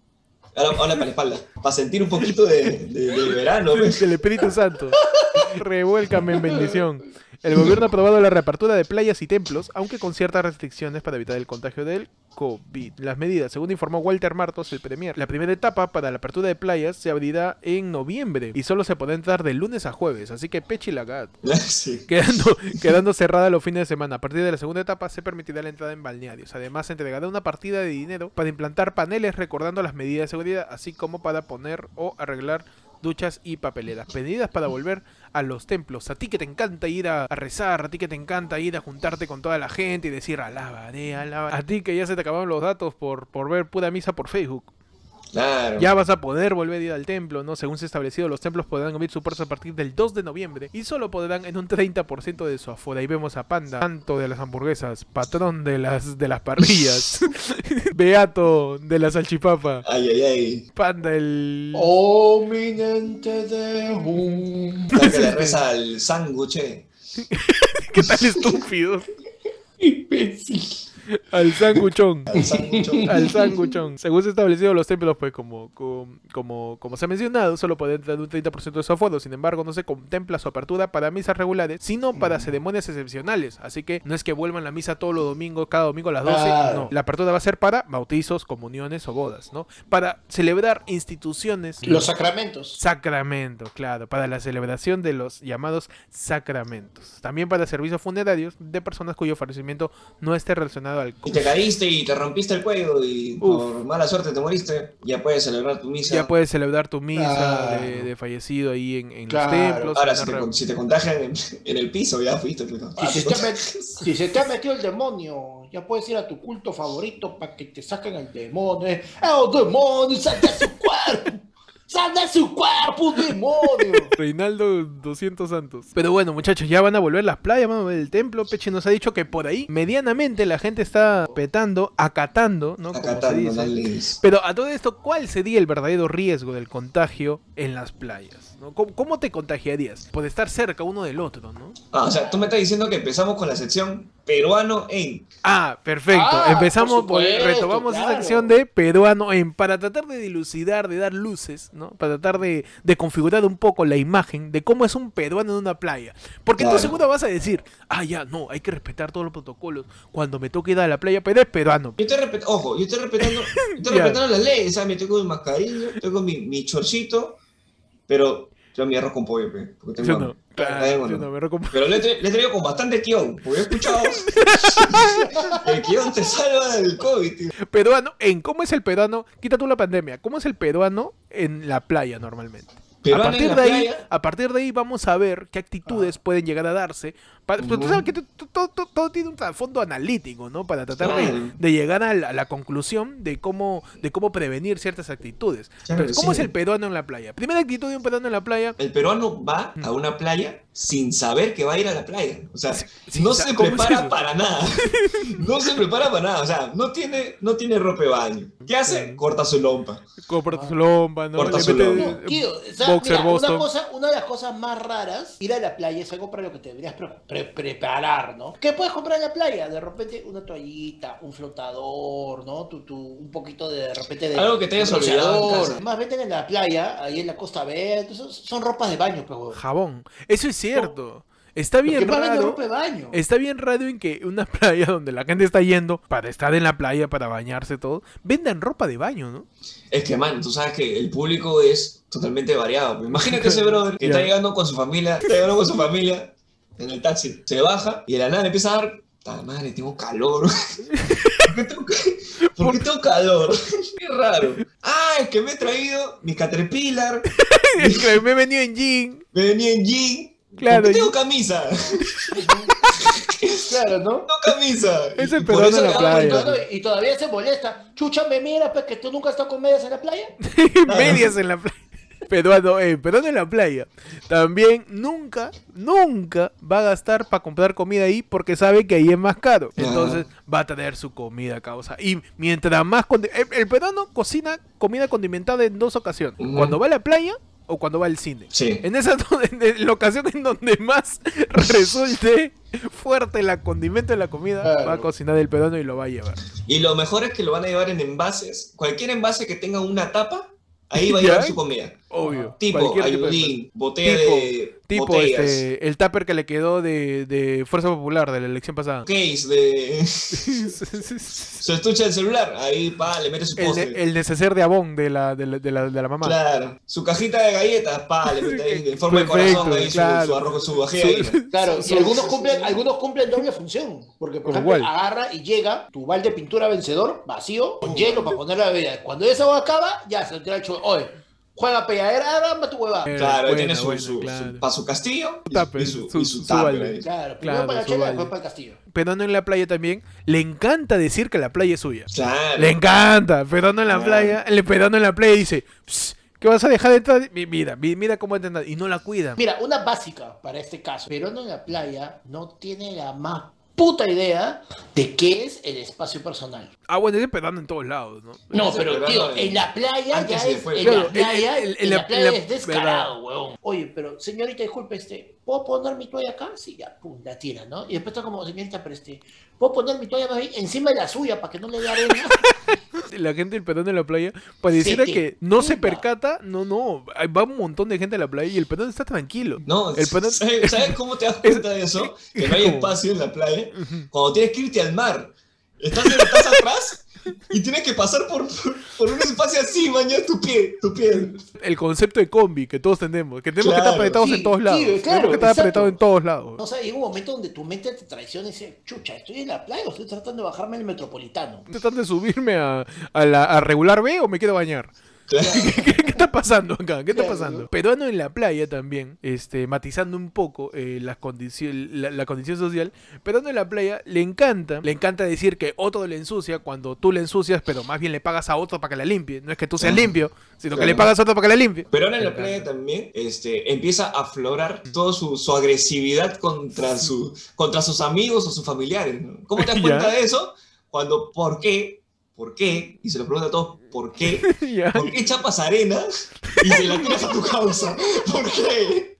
Ahora, ahora para la espalda, para sentir un poquito de, de- de verano. [laughs] pues. del Espíritu Santo. [laughs] Revuélcame en bendición. El gobierno ha aprobado la reapertura de playas y templos, aunque con ciertas restricciones para evitar el contagio del COVID. Las medidas, según informó Walter Martos, el premier, la primera etapa para la apertura de playas se abrirá en noviembre y solo se podrá entrar de lunes a jueves, así que pechi la gat. [laughs] Sí. Quedando, quedando cerrada los fines de semana. A partir de la segunda etapa se permitirá la entrada en balnearios. Además, se entregará una partida de dinero para implantar paneles recordando las medidas de seguridad, así como para poner o arreglar duchas y papeleras. Pedidas para volver a los templos. A ti que te encanta ir a, rezar, a ti que te encanta ir a juntarte con toda la gente y decir alabaré. A ti que ya se te acabaron los datos por, por ver pura misa por Facebook. Claro. Ya vas a poder volver a ir al templo, ¿no? Según se ha establecido, los templos podrán abrir sus puertas a partir del 2 de noviembre y solo podrán en un 30% de su aforo. Ahí vemos a Panda, santo de las hamburguesas, patrón de las, de las parrillas, [laughs] [laughs] beato de la salchipapa, Ay, ay, ay. Panda el... Ominente de un. La que le [laughs] reza al sándwich. ¿Qué tal estúpido? Imbécil. Al sanguchón. Al sándwich. Al sanguchón. Según se ha establecido los templos, pues como, como, como, como se ha mencionado, solo pueden tener un 30% de su aforo. Sin embargo, no se contempla su apertura para misas regulares, sino para ceremonias excepcionales. Así que no es que vuelvan la misa todos los domingos, cada domingo a las 12. Claro. No, la apertura va a ser para bautizos, comuniones o bodas, ¿no? Para celebrar instituciones. Los sacramentos. Sacramento, claro, para la celebración de los llamados sacramentos. También para servicios funerarios de personas cuyo fallecimiento no esté relacionado al Y te caíste y te rompiste el cuello y por mala suerte te moriste, ya puedes celebrar tu misa. Ya puedes celebrar tu misa Claro. de, de fallecido ahí en, en Claro. los templos. Ahora, si te, si te contagian en, en el piso, ya fuiste. Si se, te ha met- [laughs] si se te ha metido el demonio, ya puedes ir a tu culto favorito para que te saquen el demonio. ¡Eh, ¡El demonio! ¡Sal de su cuerpo! ¡Sal de su cuerpo, demonio! [laughs] Reinaldo 200 Santos. Pero bueno, muchachos, ya van a volver las playas, van a volver el templo. Peche nos ha dicho que por ahí, medianamente, la gente está petando, acatando, ¿no? Como se Acatando dice. las leyes. Pero a todo esto, ¿cuál sería el verdadero riesgo del contagio en las playas? ¿no? ¿Cómo, cómo te contagiarías? Por estar cerca uno del otro, ¿no? Ah, o sea, tú me estás diciendo que empezamos con la sección peruano en. Ah, perfecto. Ah, Empezamos, por supuesto, retomamos esa claro. sección de peruano en para tratar de dilucidar, de dar luces, ¿no? Para tratar de, de configurar un poco la imagen de cómo es un peruano en una playa. Porque tú Claro. seguro vas a decir, ah, ya, no, hay que respetar todos los protocolos cuando me toque ir a la playa, pero es peruano. Yo estoy respetando, ojo, yo estoy respetando, yo [laughs] estoy respetando las leyes, ¿sabes? Me tengo mi mascarilla, tengo mi, mi chorcito, pero yo mi arroz con pollo, pe, porque tengo Yo hambre. no, claro, yo bueno. no, me Pero le, he tra- le he traído con bastante guion, porque he escuchado [laughs] el guion te salva del COVID, tío. Peruano en cómo es el peruano, quita tú la pandemia, cómo es el peruano en la playa normalmente. A partir de ahí, playa. a partir de ahí vamos a ver qué actitudes pueden llegar a darse. Pero tú sabes que to- to- to- to- todo, tiene un trasfondo analítico, ¿no? Para tratar de, llegar a la, a la conclusión de cómo, de cómo prevenir ciertas actitudes. Claro, ¿cómo sí. es el peruano en la playa? Primera actitud de un peruano en la playa. El peruano va a una playa sin saber que va a ir a la playa. O sea, sin no se ¿cómo es prepara eso? para nada. [laughs] No se prepara para nada. O sea, no tiene, no tiene ropa de baño. ¿Qué hace? Claro. Corta su lompa. Corta su lompa, ¿no? Corta su lompa. No, tío, o sea, boxer mira, una, cosa, una de las cosas más raras, ir a la playa es algo para lo que te deberías pre- pre- preparar, ¿no? ¿Qué puedes comprar en la playa? De repente una toallita, un flotador, ¿no? Tu, tu- un poquito de, de repente de... Algo que te hayas olvidado en bronceador. casa. Más venden en la playa, ahí en la Costa Verde, son, son ropas de baño, pues, huevón. Jabón. Eso es cierto. Está bien raro. ropa de baño. Está bien raro en que una [laughs] playa donde la gente está yendo para estar en la playa, para bañarse todo, vendan ropa de baño, ¿no? Es que, man, tú sabes que el público es totalmente variado. pues. Imagínate ese [laughs] brother que está llegando con su familia, está llegando con su familia en el taxi, se baja y de la nada le empieza a dar, "Ta madre, tengo calor. [laughs] ¿Por qué tengo, por qué tengo calor? Qué raro. Ah, es que me he traído mi Caterpillar, Es que me he venido en jean. me venía en jean. Claro, ¿Por qué yo- tengo camisa? [laughs] Claro, ¿no? Tengo camisa. Peruano eso en la playa. y todavía se molesta. Chucha, me mira, pues que tú nunca estás con medias en la playa. [laughs] medias en la playa. Peruano, eh, peruano en la playa. También nunca, nunca va a gastar para comprar comida ahí porque sabe que ahí es más caro. Entonces va a traer su comida, causa. Y mientras más... El, el peruano cocina comida condimentada en dos ocasiones. Cuando va a la playa o cuando va al cine. Sí. En esa [laughs] en la ocasión en donde más [laughs] resulte fuerte la condimento de la comida, Claro. va a cocinar el peruano y lo va a llevar. Y lo mejor es que lo van a llevar en envases. Cualquier envase que tenga una tapa, ahí va a [laughs] llevar su comida. Obvio. Tipo de- ayudín, botella Tipo- de Tipo botellas, este, el tupper que le quedó de, de Fuerza Popular de la elección pasada. case de [laughs] el, su estuche del celular. Ahí, pa, le mete su postre. ne- el neceser de abón de la, de la, de la, de la mamá. Claro. Su cajita de galletas, pa, le mete ahí [laughs] en forma de Perfecto, corazón ahí su- claro. su, arroz, su vajilla. Su- [laughs] Claro, su- y algunos cumplen, algunos cumplen doble función. Porque, por ¿Como ejemplo, cuál? agarra y llega tu balde de pintura vencedor, vacío, con hielo para poner la bebida. Cuando esa agua acaba, ya se lo tira el chulo. Oye, juega pelladera, arma tu huevada. Eh, Claro, buena, tiene su, buena, su, claro. para su castillo y, su, su- y su su tupper balde. ahí. Claro, primero Claro, para la chela, después para el castillo. Peruano en la playa también, le encanta decir que la playa es suya. Claro. Le encanta. Peruano en la Claro. playa, el peruano en la playa dice, "Psst, ¿qué vas a dejar de entrar? Mi- Mira, mi- mira cómo entra y no la cuida. Mira, una básica para este caso. Peruano en la playa no tiene la más puta idea de qué es el espacio personal. Ah, bueno, es peruano en todos lados, ¿no? No, pero tío, de- en la playa ya es, en la playa, es descarado, huevón. Oye, pero señorita, disculpe, este, ¿puedo poner mi toalla acá? Sí, ya, pum, la tira, ¿no? Y después está como, señorita, pero este, ¿puedo poner mi toalla más encima de la suya para que no le dé arena? [laughs] La gente del peruano en la playa pareciera te que no se percata, no, no, va un montón de gente a la playa y el peruano está tranquilo. No, el peruano... ¿sabes, sabes [laughs] cómo te das cuenta de eso? [laughs] Que no hay espacio en la playa. Cuando tienes que irte al mar. Estás, estás atrás y tienes que pasar por, por, por un espacio así, mañana tu pie, tu pie. el concepto de combi que todos tenemos, que tenemos que Claro, estar apretados sí, en todos sí, lados. claro, tenemos que estar exacto. apretados en todos lados. No, o sea, llega un momento donde tu mente te traiciona y dice, chucha, ¿estoy en la playa o estoy tratando de bajarme el metropolitano? ¿Estoy tratando de subirme a, a la, a regular B o me quiero bañar? Claro. ¿Qué, [laughs] qué- qué está pasando acá? ¿Qué está pasando? Peruano en la playa también, este, matizando un poco eh, la, la condición social. Peruano en la playa le encanta, le encanta decir que otro le ensucia cuando tú le ensucias, pero más bien le pagas a otro para que la limpie. No es que tú seas Ah. limpio, sino que le pagas a otro para que la limpie. Pero ahora en la playa también este, empieza a aflorar toda su, su agresividad contra, su, contra sus amigos o sus familiares. ¿no? ¿Cómo te das [laughs] Ya. cuenta de eso? Cuando, ¿por qué? ¿Por qué? Y se lo pregunta a todos, ¿por qué? [laughs] ¿Por qué chapas arena y se la tiras a tu causa? ¿Por qué?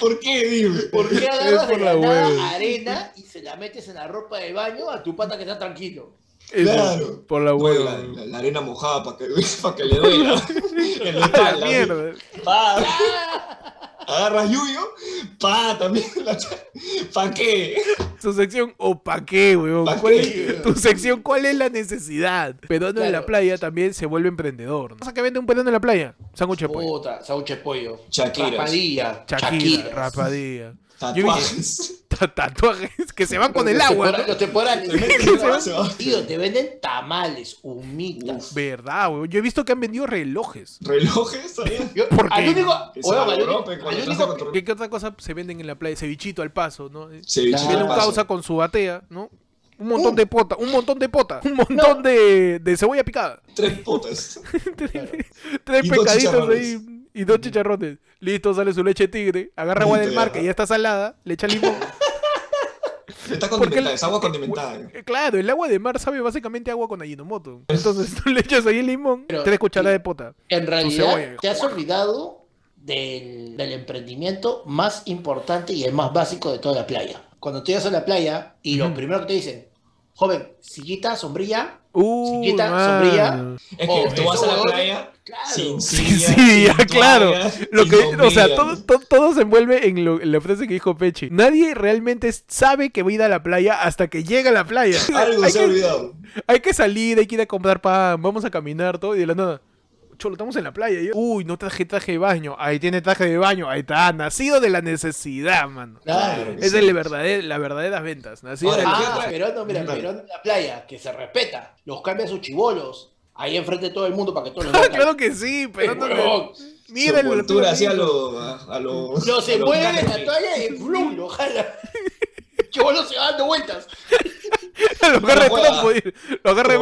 ¿Por qué? Dime. ¿Por qué agarras por de la nada arena y se la metes en la ropa de baño a tu pata que está tranquilo? Eso, Claro. Por la No, hueva. la, la- la arena mojada para que, [laughs] pa' que le duela. [laughs] En la la mierda. Agarras yuyo, pa, también [laughs] la ¿Pa qué? Tu sección, ¿o pa' qué, weón? ¿Pa ¿Cuál qué? es- tu sección, ¿cuál es la necesidad? Peruano en la Claro. playa también se vuelve emprendedor. ¿Sabes qué vende un peruano en la playa? Sándwich de pollo. Puta, sauche pollo. Shakiras. Raspadilla. Chaquira, Shakiras. rapadilla. Tatuajes. [laughs] Ta- Tatuajes que se van con el agua. Los temporales. [laughs] Tío, te venden tamales, humitas. Verdad, weón. Yo he visto que han vendido relojes. Relojes, [laughs] ¿Por al qué? ¿Qué, otra cosa se venden en la playa? Cevichito al paso, ¿no? Claro. Viene al un paso. causa con su batea, ¿no? Un montón Uh. de pota, un montón de pota, un montón de, de cebolla picada. Tres potas. Tres dos pescaditos chicharrones. ahí y dos chicharrones. Listo, sale su leche tigre, agarra agua del mar que ya está salada, le echa limón. [laughs] Está condimentada, el- es agua condimentada. Eh, Claro, el agua de mar sabe básicamente agua con Ajinomoto. Entonces [laughs] tú le echas ahí el limón, Pero- tres cucharadas de pota. En realidad, te has olvidado del, del emprendimiento más importante y el más básico de toda la playa. Cuando tú llegas a la playa y lo primero que te dicen, joven, sillita, sombrilla, Uh, Sillita, sombrilla. Es que Oh, tú vas a la playa claro. sin Sí, silla, sí, ya, claro. Lo que, o sea, todo, todo, todo se envuelve en, lo- en la frase que dijo Pechi. Nadie realmente sabe que va a ir a la playa hasta que llega a la playa. [laughs] Algo hay, se ha que, olvidado. hay que salir, hay que ir a comprar pan, vamos a caminar todo y de la nada. Cholo, estamos en la playa. Yo, Uy, no traje traje de baño. Ahí tiene traje de baño. Ahí está. Nacido de la necesidad, mano. Claro. que Es sí. el verdadero, las verdaderas ventas. Nacido Ahora, de la- ¿qué Ah, pero no, mira, pero en la playa, que se respeta, los cambia a sus chivolos, ahí enfrente de todo el mundo para que todos los [laughs] vean. claro que sí, pero no. Mira el cultura así a lo... A, a lo Lo a se mueve la toalla y ¡blum! lo jala. Chivolo se va dando vueltas. lo agarra trompo, lo agarra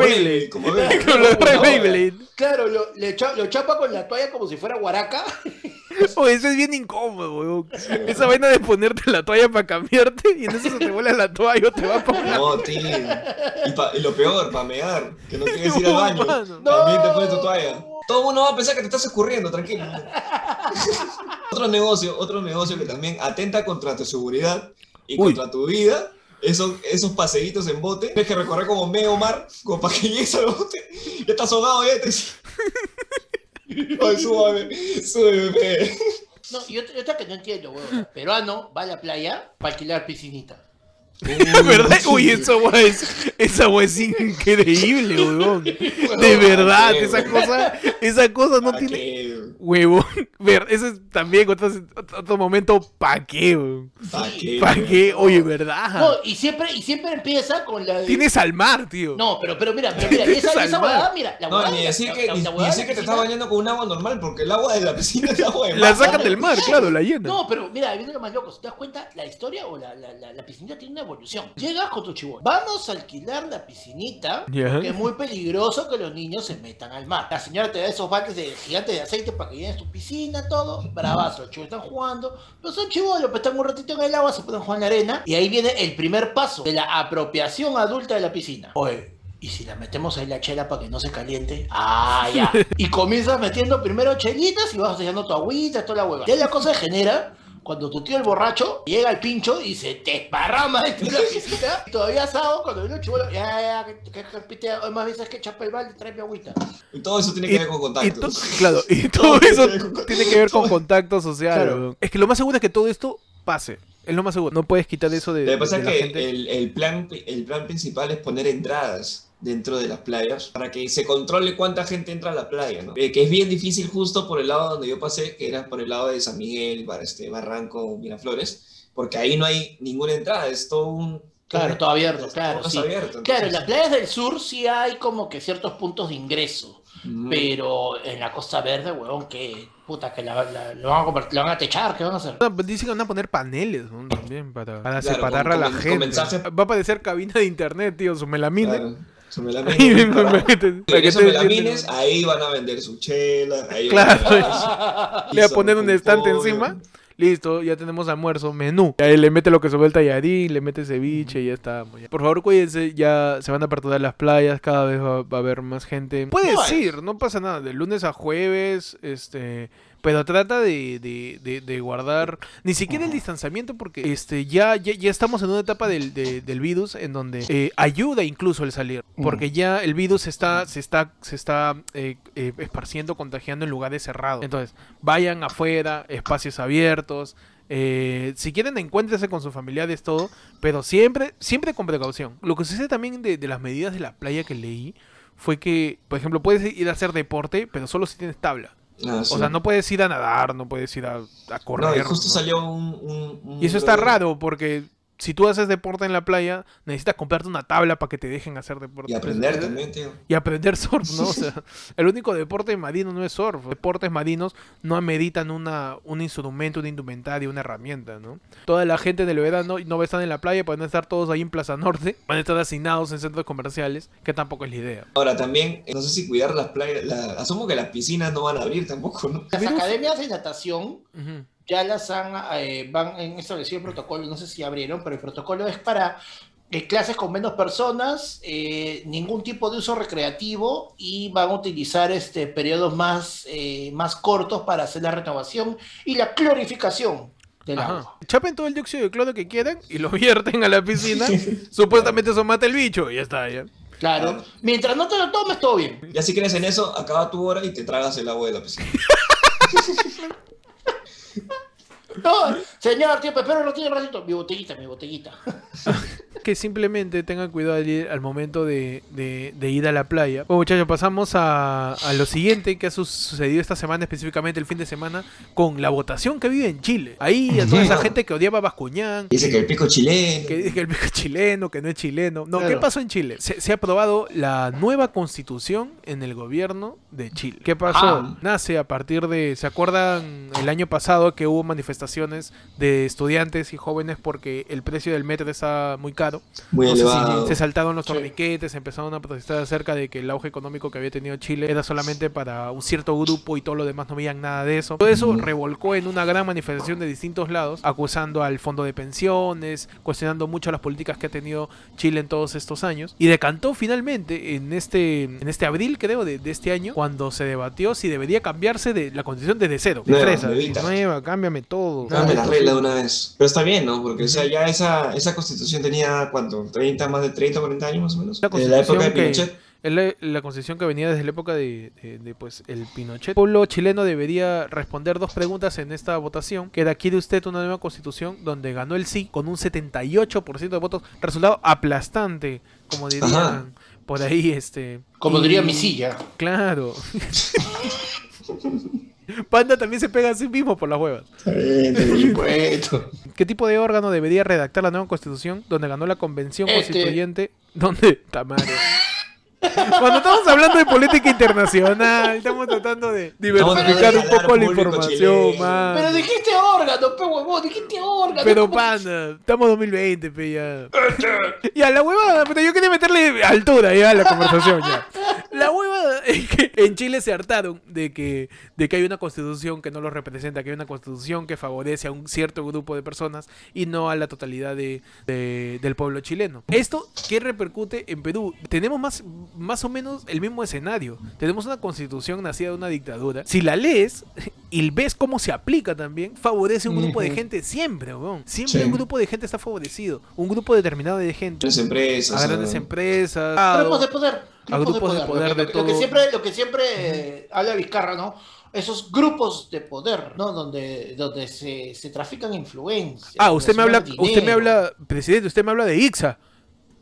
Como Beyblade. [laughs] Lo agarra No, Beyblade. Claro, lo, le cha- lo chapa con la toalla como si fuera guaraca. [laughs] Oye, eso es bien incómodo, weón. Esa vaina de ponerte la toalla para cambiarte y en eso se te vuela la toalla o te va para un lado. No, tío. Y, pa- y lo peor, para mear, que no quieres ir al [laughs] baño. También te pones tu toalla. Todo el mundo va a pensar que te estás escurriendo, tranquilo. [laughs] otro negocio, otro negocio que también atenta contra tu seguridad y Uy. contra tu vida. Esos, esos paseitos en bote, tienes que recorrer como medio mar, como para que llegues al bote. Ya estás ahogado, ya te. [laughs] Ay, súbame, súbeme, No, y otra, que no entiendo, huevón. Peruano va a la playa para alquilar piscinita. [laughs] ¿Verdad? Uy, esa agua es, esa agua es increíble, huevón. [laughs] De verdad, qué, esa cosa, esa cosa no ¿Para tiene qué? huevón. Ver, ese es también otro, otro momento, ¿pa' qué, huevón? ¿Para qué? ¿Pa' qué? Oye, ¿verdad? No, y siempre, y siempre empieza con la de... Tienes al mar, tío. No, pero, pero mira, pero mira, esa, esa huevada, mira, la No, huevada ni la- que, la- ni, la ni de que te piscina- estás bañando con un agua normal, porque el agua de la piscina es agua de La mar. sacan del mar, claro, la llenan. No, pero mira, viene lo más loco. ¿Te das cuenta? La historia o la, la, la, la piscinita tiene una evolución. Llegas con tu chivón. Vamos a alquilar la piscinita. Ya. Que es muy peligroso que los niños se metan al mar. La señora te da esos baldes de gigante de aceite para que llenes tu piscina, todo. Bravazo, los chivos están jugando. Pero son chivos, pero están un ratito en el agua, se pueden jugar en la arena. Y ahí viene el primer paso de la apropiación adulta de la piscina. Oye. ¿Y si la metemos ahí la chela para que no se caliente? Ah, ya. [laughs] Y comienzas metiendo primero chelitas y vas echando tu agüita, toda la hueva. Ya la cosa genera cuando tu tío el borracho llega al pincho y se te esparrama dentro de la [laughs] piscina. Y todavía asado cuando viene el chivolo. Ya, ya, que, que, que pite, hoy más veces que chapa el balde, trae mi agüita. Y todo eso tiene que ver con contactos. to- claro, y [laughs] todo eso con- tiene que ver con contacto social. Claro. Es que lo más seguro es que todo esto pase. Es lo más seguro. No puedes quitar eso de, Lo que pasa es que gente. el, el plan, el plan principal es poner entradas dentro de las playas para que se controle cuánta gente entra a la playa, ¿no? Eh, que es bien difícil justo por el lado donde yo pasé, que era por el lado de San Miguel, para este Barranco, Miraflores, porque ahí no hay ninguna entrada, es todo un... Claro, todo abierto, claro, sí. abierto, Claro, en las playas del sur sí hay como que ciertos puntos de ingreso. Ujú. Pero en la Costa Verde, huevón, que puta, que la, la- lo, van a lo van a techar, ¿qué van a hacer? Pues dicen que van a poner paneles ¿no? también para, para Claro, separar con- a la con- con gente. mensajes- Va a aparecer cabina de internet, tío, su melamina. Claro, su Ahí van a vender su chela, ahí van Claro. a vender- [laughs] [laughs] Le voy a poner un estante encima. Listo, ya tenemos almuerzo, menú. Ahí le mete lo que sobre el tallarín, le mete ceviche y ya está. Por favor, cuídense, ya se van a aperturar las playas, cada vez va, va a haber más gente. Puedes ir, no pasa nada, de lunes a jueves, este... Pero trata de, de, de- de guardar ni siquiera el distanciamiento porque este ya, ya, ya estamos en una etapa del, de- del virus en donde eh, ayuda incluso el salir. Porque ya el virus está, se está, se está eh, eh, esparciendo, contagiando en lugares cerrados. Entonces, vayan afuera, espacios abiertos. eh, si quieren, encuéntrense con sus familiares, todo. Pero siempre, siempre con precaución. Lo que sucede también de, de las medidas de la playa que leí fue que, por ejemplo, puedes ir a hacer deporte, pero solo si tienes tabla. Ah, sí. O sea, no puedes ir a nadar, no puedes ir a, a correr. No, y justo ¿no? salió un, un- un Y eso está raro porque si tú haces deporte en la playa, necesitas comprarte una tabla para que te dejen hacer deporte. Y aprender Entonces, también, tío. Y aprender [laughs] surf, ¿no? O sea, el único deporte marino no es surf. Deportes marinos no ameritan una, un instrumento, una indumentaria, una herramienta, ¿no? Toda la gente del verano no va a estar en la playa, a estar todos ahí en Plaza Norte, van a estar asignados en centros comerciales, que tampoco es la idea. Ahora también, no sé si cuidar las playas, la- asumo que las piscinas no van a abrir tampoco, ¿no? Las academias de natación Ujú. Ya las han, eh, van en establecido el protocolo, no sé si abrieron, pero el protocolo es para eh, clases con menos personas, eh, ningún tipo de uso recreativo y van a utilizar este, periodos más, eh, más cortos para hacer la renovación y la clorificación del agua. Chapen todo el dióxido de cloro que quieran y lo [laughs] vierten a la piscina. Supuestamente eso mata el bicho y ya está, ya. Claro, Claro. mientras no te lo tomes, todo bien. Ya si crees en eso, acaba tu hora y te tragas el agua de la piscina. [laughs] No, señor, tío, pero no tiene ratito. Mi botellita, mi botellita. [laughs] que simplemente tengan cuidado al, ir- al momento de, de- de ir a la playa. Bueno, muchachos, pasamos a, a lo siguiente que ha su- sucedido esta semana, específicamente el fin de semana, con la votación que vive en Chile. Ahí a toda esa gente que odiaba a Bascuñán. Dice que el pico chileno. Que dice que el pico es chileno, que no es chileno. No, ¿qué pasó en Chile? Se, se ha aprobado la nueva constitución en el gobierno de Chile. ¿Qué pasó? Ah. Nace a partir de. ¿Se acuerdan el año pasado que hubo manifestaciones de estudiantes y jóvenes porque el precio del metro está muy caro? Muy No sé si elevado. se saltaron los Sí. torniquetes, empezaron a protestar acerca de que el auge económico que había tenido Chile era solamente para un cierto grupo y todo lo demás no veían nada de eso. Todo eso revolcó en una gran manifestación de distintos lados, acusando al fondo de pensiones, cuestionando mucho las políticas que ha tenido Chile en todos estos años. Y decantó finalmente en este, en este abril, creo, de, de este año, cuando se debatió si debería cambiarse de la constitución desde cero. De Nueva, fresa, nueva, cámbiame todo. Dame la regla de una vez. Pero está bien, ¿no? Porque, o sea, ya esa, esa constitución tenía, ¿cuánto? ¿30, más de 30, 40 años más o menos? La De la época de constitución que- Pinochet. es la, la constitución que venía desde la época de, de- de, pues el Pinochet. El pueblo chileno debería responder dos preguntas en esta votación, que era ¿quiere usted una nueva constitución? Donde ganó el sí con un 78% de votos, resultado aplastante, como dirían Ajá. Por ahí este Como y- diría mi silla. Claro. [laughs] [laughs] Panda también se pega a sí mismo por las huevas. ¿Qué tipo de órgano debería redactar la nueva constitución donde ganó la convención Este. constituyente? Donde Tamario. Cuando estamos hablando de política internacional, estamos tratando de diversificar un poco la información, chileno. man. Pero dijiste órgano, pe huevón, dijiste órgano. Pero ¿cómo? panda, estamos 2020, pe ya. [laughs] Ya, la huevada, pero yo quería meterle altura ya a la conversación ya. La huevada [laughs] es que en Chile se hartaron de que, de que hay una constitución que no los representa, que hay una constitución que favorece a un cierto grupo de personas y no a la totalidad de, de- del pueblo chileno. ¿Esto qué repercute en Perú? Tenemos más, más o menos el mismo escenario. Tenemos una constitución nacida de una dictadura. Si la lees y ves cómo se aplica también, favorece a un grupo de gente siempre, weón. Siempre Sí. un grupo de gente está favorecido. Un grupo determinado de gente. Las empresas. A grandes empresas. Grupos de poder. A grupos de poder Lo que, de lo que todo. siempre, lo que siempre eh, habla Vizcarra, ¿no? Esos grupos de poder, ¿no? Donde, donde se, se trafican influencias. Ah, usted me habla, usted me habla, presidente, usted me habla de Ixa.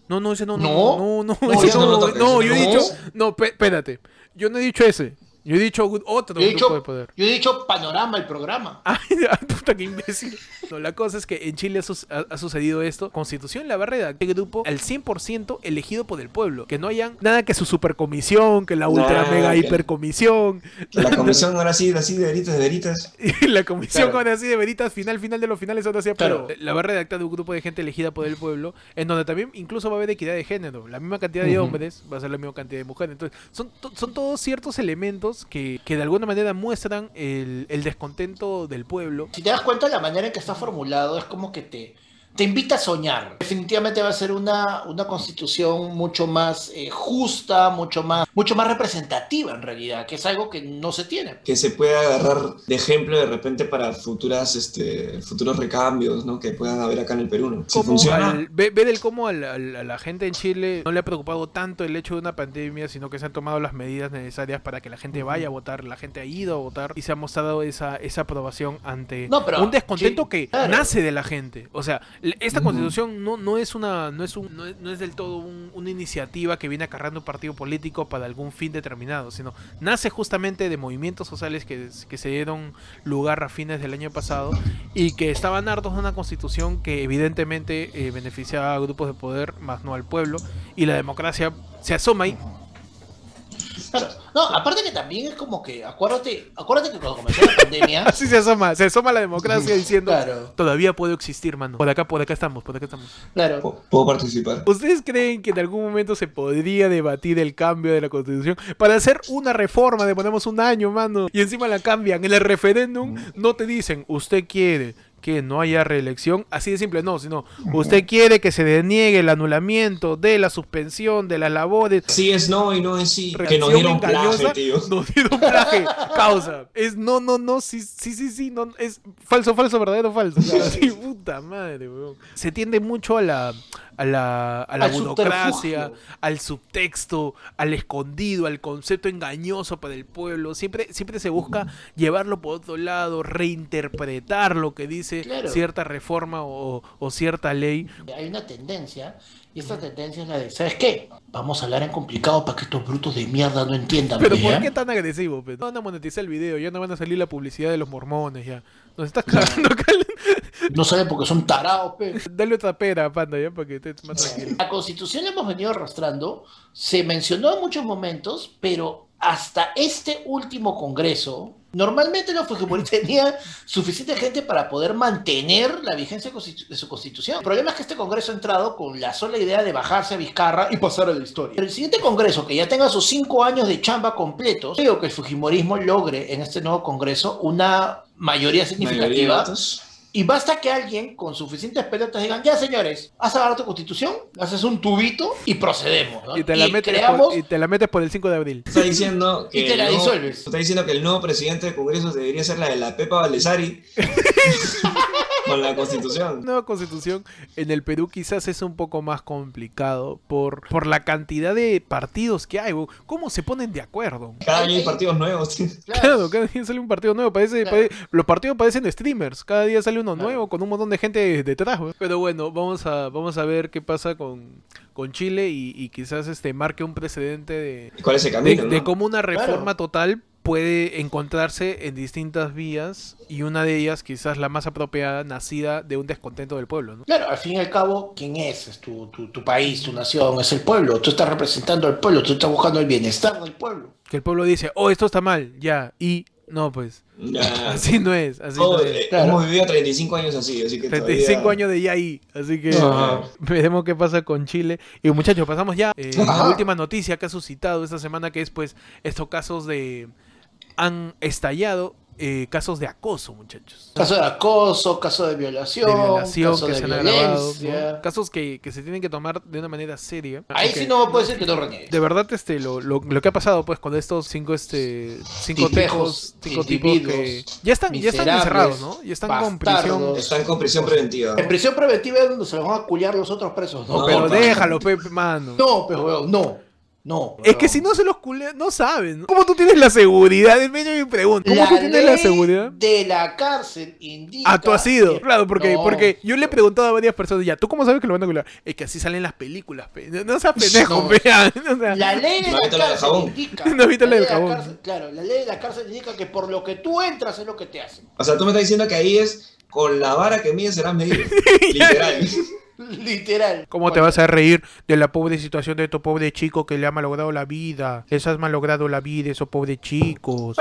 No, no, ese no, no, No. no, no, No, ese no, yo he dicho, no, espérate, yo no he dicho ese, yo he dicho otro Yo he grupo dicho, de poder. yo he dicho panorama el programa. [laughs] [laughs] Ay, puta, qué imbécil. No, la cosa es que en Chile ha, sucedido esto. Constitución la va a redactar el grupo al 100% elegido por el pueblo. Que no hayan nada que su supercomisión, que la ultra mega que- hipercomisión. La [laughs] comisión ahora sí, así de veritas, de veritas. Y la comisión Claro. ahora sí de veritas, final, final de los finales, ahora sí, Claro. pero la va a redactar un grupo de gente elegida por el pueblo, en donde también incluso va a haber equidad de género. La misma cantidad de hombres va a ser la misma cantidad de mujeres. Entonces, son, to- son todos ciertos elementos que, de alguna manera muestran el, el descontento del pueblo. Si te das cuenta, la manera en que está formulado es como que te, te invita a soñar. Definitivamente va a ser una, una constitución mucho más eh, justa, mucho más, mucho más representativa en realidad, que es algo que no se tiene. Que se pueda agarrar de ejemplo de repente para futuras, este, futuros recambios, ¿no? Que puedan haber acá en el Perú, ¿no? Si funciona. al- ve, ve del cómo al- al- a la gente en Chile no le ha preocupado tanto el hecho de una pandemia, sino que se han tomado las medidas necesarias para que la gente vaya a votar, la gente ha ido a votar y se ha mostrado esa, esa aprobación ante No, pero- un descontento sí, que claro. nace de la gente. O sea, esta constitución no, no es una, no es un, no es, no es del todo un- una iniciativa que viene acarreando un partido político para algún fin determinado, sino nace justamente de movimientos sociales que, que se dieron lugar a fines del año pasado y que estaban hartos de una constitución que evidentemente eh, beneficiaba a grupos de poder, más no al pueblo, y la democracia se asoma ahí. Claro. No, aparte que también es como que, acuérdate, acuérdate que cuando comenzó la [laughs] pandemia, Así se asoma, se asoma la democracia diciendo, claro, todavía puedo existir, mano. Por acá, por acá estamos, por acá estamos. claro. ¿Puedo participar? ¿Ustedes creen que en algún momento se podría debatir el cambio de la constitución para hacer una reforma de ponemos un año, mano? Y encima la cambian. En el referéndum no te dicen, usted quiere que no haya reelección, así de simple, no, sino usted quiere que se deniegue el anulamiento de la suspensión de las labores. Sí es no y no es sí. Que nos dieron plaje, tío. Nos dieron plaje, causa. Es no, no, no, sí, sí, sí, sí, no, es falso, falso, verdadero, falso. [laughs] Así, puta madre, weón. Se tiende mucho a la, a la, a la Al burocracia, al subtexto, al escondido, al concepto engañoso para el pueblo. Siempre, siempre se busca llevarlo por otro lado, reinterpretar lo que dice Claro. cierta reforma o, o cierta ley. Hay una tendencia, y esta tendencia es la de, ¿sabes qué? Vamos a hablar en complicado para que estos brutos de mierda no entiendan. Pero pe, ¿por qué tan agresivo? pe? No van a monetizar el video, ya no van a salir la publicidad de los mormones, ya. Nos estás cagando, Cal. No saben porque son tarados, pe. Dale otra pera, panda, ya, para que estés más tranquilo. La constitución la hemos venido arrastrando, se mencionó en muchos momentos, pero hasta este último congreso, normalmente los Fujimori tenían suficiente gente para poder mantener la vigencia de su constitución. El problema es que este congreso ha entrado con la sola idea de bajarse a Vizcarra y pasar a la historia. Pero el siguiente congreso, que ya tenga sus cinco años de chamba completos, creo que el Fujimorismo logre en este nuevo congreso una mayoría significativa. Y basta que alguien con suficientes pelotas digan, ya señores, haz agarrar tu constitución, haces un tubito y procedemos. ¿no? Y te, la metes creamos, por, y te la metes por el 5 de abril. Está diciendo que Y te la disuelves. Está diciendo que el nuevo presidente del Congreso debería ser la de la Pepa Valdesari. [laughs] con la constitución. nueva constitución en el Perú quizás es un poco más complicado por, por la cantidad de partidos que hay. ¿Cómo se ponen de acuerdo? Cada año hay partidos nuevos. Claro, cada día sale un partido nuevo. Parece, Claro. pare- los partidos parecen streamers. Cada día sale uno nuevo con un montón de gente detrás. Pero bueno, vamos a, vamos a ver qué pasa con, con Chile y, y quizás este marque un precedente de, ¿Cuál es el de, camino? de no? cómo una Claro. reforma total puede encontrarse en distintas vías y una de ellas quizás la más apropiada nacida de un descontento del pueblo. ¿no? Claro, al fin y al cabo, ¿quién es? Es tu, tu, tu país, tu nación, es el pueblo. Tú estás representando al pueblo, tú estás buscando el bienestar del pueblo. Que el pueblo dice, oh, esto está mal, ya, y no, pues, [laughs] así no es, así Todo, no eh, es. Claro. Hemos vivido 35 años así, así que 35 todavía- años de ya ahí, así que Ajá. [laughs] veremos qué pasa con Chile. Y muchachos, pasamos ya eh, a la Ajá. última noticia que ha suscitado esta semana, que es pues estos casos de... han estallado eh, casos de acoso, muchachos. Caso de acoso, caso de violación, De violación caso que de se han agravado, casos que, que se tienen que tomar de una manera seria. Ahí Ok. sí no puede ser que no reniegues. De verdad, este, lo, lo, lo que ha pasado, pues, con estos cinco, este, cinco tipos, cinco tipos que ya están, ya están encerrados, ¿no? Ya están con prisión. Están con prisión preventiva. En prisión preventiva es donde se los van a culiar los otros presos. No, No, Pero pa. déjalo, Pepe, mano. no, pero weón, no. No. Es que si no se los culean, no saben. ¿Cómo tú tienes la seguridad? Es medio mi pregunta. ¿Cómo la tú tienes la ley seguridad? de la cárcel indica. Ah, tú has sido. que- Claro, porque, No. porque yo le he preguntado a varias personas ya, ¿tú cómo sabes que lo van a culear? Es que así salen las películas, pe. No, no seas pendejo, No. pe. ya. [laughs] O sea, La ley de la la cárcel indica. No, viste la [laughs] ley del de jabón. cárcel- claro, la ley de la cárcel indica que por lo que tú entras es lo que te hacen. O sea, tú me estás diciendo que ahí es con la vara que mide serás medido. [laughs] Literal. [laughs] Literal. ¿Cómo te vas a reír de la pobre situación de tu pobre chico que le ha malogrado la vida? Les has malogrado la vida, esos pobres chicos.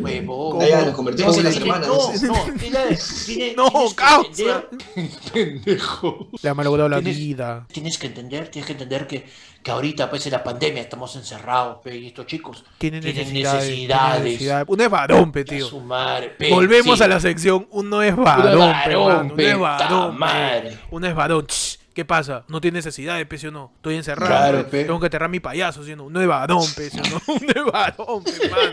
Huevón. Nos convertimos en las hermanas. No, no, No, [laughs] causa. Pendejo. Le ha malogrado la vida. Tienes que entender, tienes que entender que, que ahorita, pues en la pandemia, estamos encerrados, pe, y estos chicos Tienen tienen necesidades. tienen necesidades. necesidades. Uno es varón, pe, tío. su madre, pe, Volvemos sí. a la sección. Uno es Uno varón, es pe, varón, Uno es varón. Uno es varón. ¿Qué pasa? No tiene necesidad de pe, ¿sí o no? Estoy encerrado. Claro, pe. Tengo que enterrar mi payaso, ¿sí o no? Es varón, pe, ¿sí o no? [laughs] Uno es varón, pe, mano.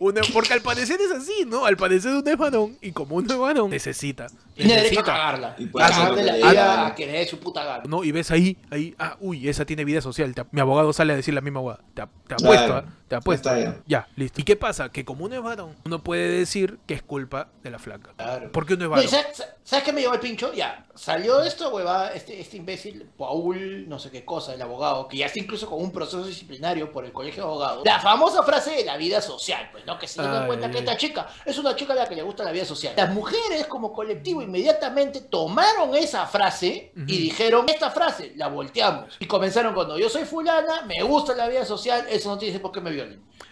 Uno- porque al parecer es así, ¿no? Al parecer uno es varón. Y como uno es varón, necesita. Tiene derecho a Necesita. cagarla. Y puede cagarle la vida a que le dé su puta gana. ¿no? Y ves ahí, ahí, ah, uy, esa tiene vida social. Te- mi abogado sale a decir la misma hueá. Te, te apuesto, Claro. ¿ah? Te apuesto. Ya está, ya. listo. ¿Y qué pasa? Que como uno es varón, uno puede decir que es culpa de la flaca. Claro. Porque uno es varón. ¿y ¿sabes, ¿Sabes qué me llevó el pincho? Ya, salió esto, huevada, este, este imbécil, Paul, no sé qué cosa, el abogado, que ya está incluso con un proceso disciplinario por el colegio de abogados. La famosa frase de la vida social, pues, ¿no? Que se dan cuenta ay, que esta chica es una chica a la que le gusta la vida social. Las mujeres, como colectivo, inmediatamente tomaron esa frase y Ujú. dijeron, esta frase la volteamos. Y comenzaron cuando yo soy fulana, me gusta la vida social, eso no tiene por qué me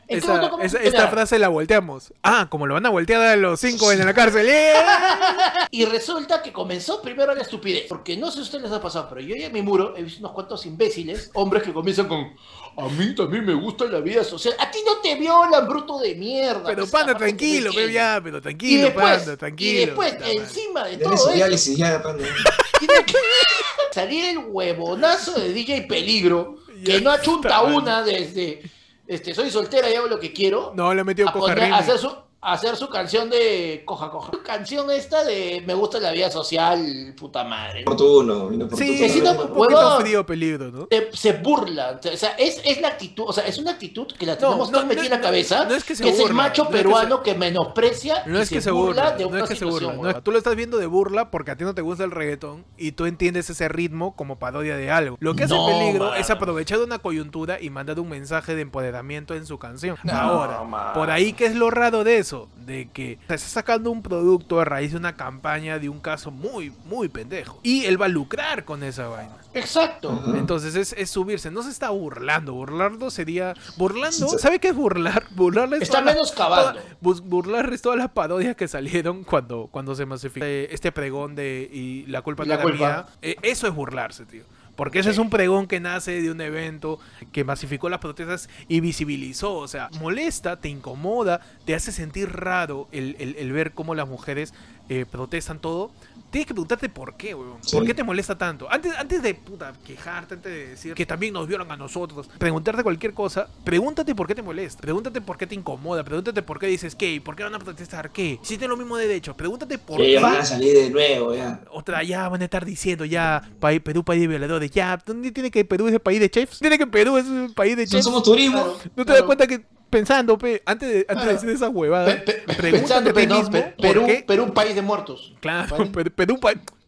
esta frase la volteamos. Ah, como lo van a voltear a los cinco en la cárcel. ¡eh! [laughs] Y resulta que comenzó primero la estupidez. Porque no sé si a ustedes les ha pasado, pero yo ya en mi muro he visto unos cuantos imbéciles, hombres que comienzan con. A mí también me gusta la vida social. A ti no te violan, bruto de mierda. Pero panda, tranquilo, te pe, quieren. ya, pero Y tranquilo, después, panda, y tranquilo. después Puta madre. encima de todo ya, panda. [laughs] salir el huevonazo de DJ Peligro, que Ya no achunta está, una desde. Este, soy soltera y hago lo que quiero. No, le ha metido a, poner- a hacer su hacer su canción de coja coja su canción esta de me gusta la vida social puta madre Oportuno. Sí, Que si no, un poquito frío peligro, ¿no? se, se burla o sea es, es la actitud o sea es una actitud que la No, tenemos no, tan metida no, en la cabeza no es que se es el macho no es que peruano que, menosprecia No y es que se burla, de no una es que se burla. no, tú lo estás viendo de burla porque a ti no te gusta el reggaetón y tú entiendes ese ritmo como parodia de algo. Lo que hace No, peligro mano. es aprovechar una coyuntura y mandar un mensaje de empoderamiento en su canción. No, Ahora, por ahí que es lo raro de eso, de que se está sacando un producto a raíz de una campaña de un caso muy, muy pendejo. Y él va a lucrar con esa vaina. exacto. Entonces es, es subirse, no se está burlando. Burlarlo sería. Burlando. ¿sabe qué es burlar? Burlar es Está todas las- menoscabando. toda- burlar es todas las parodias que salieron cuando, cuando se masificó eh, este pregón de y la culpa Y no la era culpa. mía. Eh, eso es burlarse, tío. Porque ese es un pregón que nace de un evento que masificó las protestas y visibilizó. O sea, molesta, te incomoda, te hace sentir raro el, el- el ver cómo las mujeres eh, protestan todo. Tienes que preguntarte por qué, weón. Sí. ¿Por qué te molesta tanto? Antes, antes de puta, quejarte, antes de decir que también nos violan a nosotros, preguntarte cualquier cosa, pregúntate por qué te molesta, pregúntate por qué te incomoda, pregúntate por qué dices qué, por qué van a protestar qué. Si tienen los mismos derechos, pregúntate por Que qué. van a salir de nuevo, ya. Otra, ya van a estar diciendo ya país, Perú, país de violadores. Ya, ¿dónde tiene que Perú es el país de chefs? ¿Tiene que Perú es el país de No chefs? somos turismo. Claro. ¿No te das cuenta que pensando, pe, antes de, antes de decir esas huevadas, Pe- pe- pregúntate no, mismo Perú, qué- Perú, un país de muertos. Claro, ¿Vale? Perú, Perú,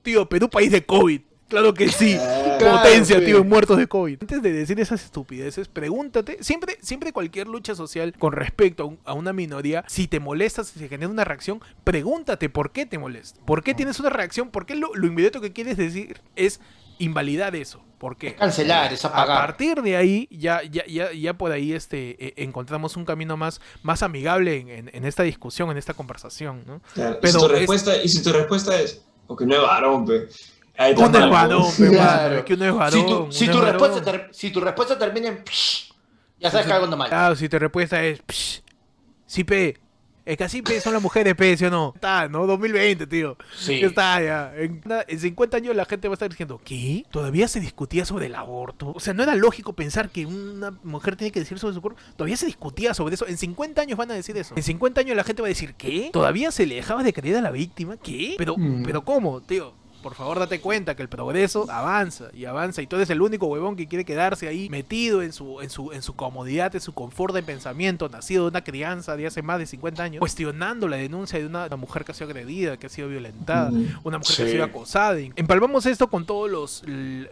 tío, Perú, país de COVID. Claro que sí. Claro, Potencia, pe. tío, muertos de COVID. Antes de decir esas estupideces, pregúntate, siempre, siempre cualquier lucha social con respecto a, un- a una minoría, si te molesta, si se genera una reacción, pregúntate por qué te molesta. ¿Por qué tienes una reacción? ¿Por qué lo, lo inmediato que quieres decir es invalidar eso? ¿Por qué? Cancelar, es A apagar. partir de ahí, ya, ya, ya, ya por ahí este, eh, encontramos un camino más, más amigable en, en- en esta discusión, en esta conversación, ¿no? Claro, y, Pero si tu es- respuesta, y si tu respuesta es, porque no es varón, pe. Ahí Uno es varón, pe, Claro. es que uno es varón. Si tu, si es tu varón. respuesta, ter- si tu respuesta termina en psh, ya sabes que algo anda mal. Claro, si tu respuesta es, "Psh, sí, pe. Es que así pe, son las mujeres, pe, ¿sí o no? Está, ¿no? 2020, tío. Sí. Está, ya. En, en 50 años la gente va a estar diciendo, ¿qué? ¿Todavía se discutía sobre el aborto? O sea, no era lógico pensar que una mujer tiene que decir sobre su cuerpo. Todavía se discutía sobre eso. En 50 años van a decir eso. En 50 años la gente va a decir, ¿qué? ¿Todavía se le dejaba de creer a la víctima? ¿Qué? Pero, Mm. pero ¿cómo, tío? Por favor, date cuenta que el progreso avanza y avanza y tú eres el único huevón que quiere quedarse ahí metido en su, en su, en su comodidad, en su confort de pensamiento, nacido de una crianza de hace más de 50 años, cuestionando la denuncia de una, una mujer que ha sido agredida, que ha sido violentada, una mujer que ha sido acosada. Empalmamos esto con todos los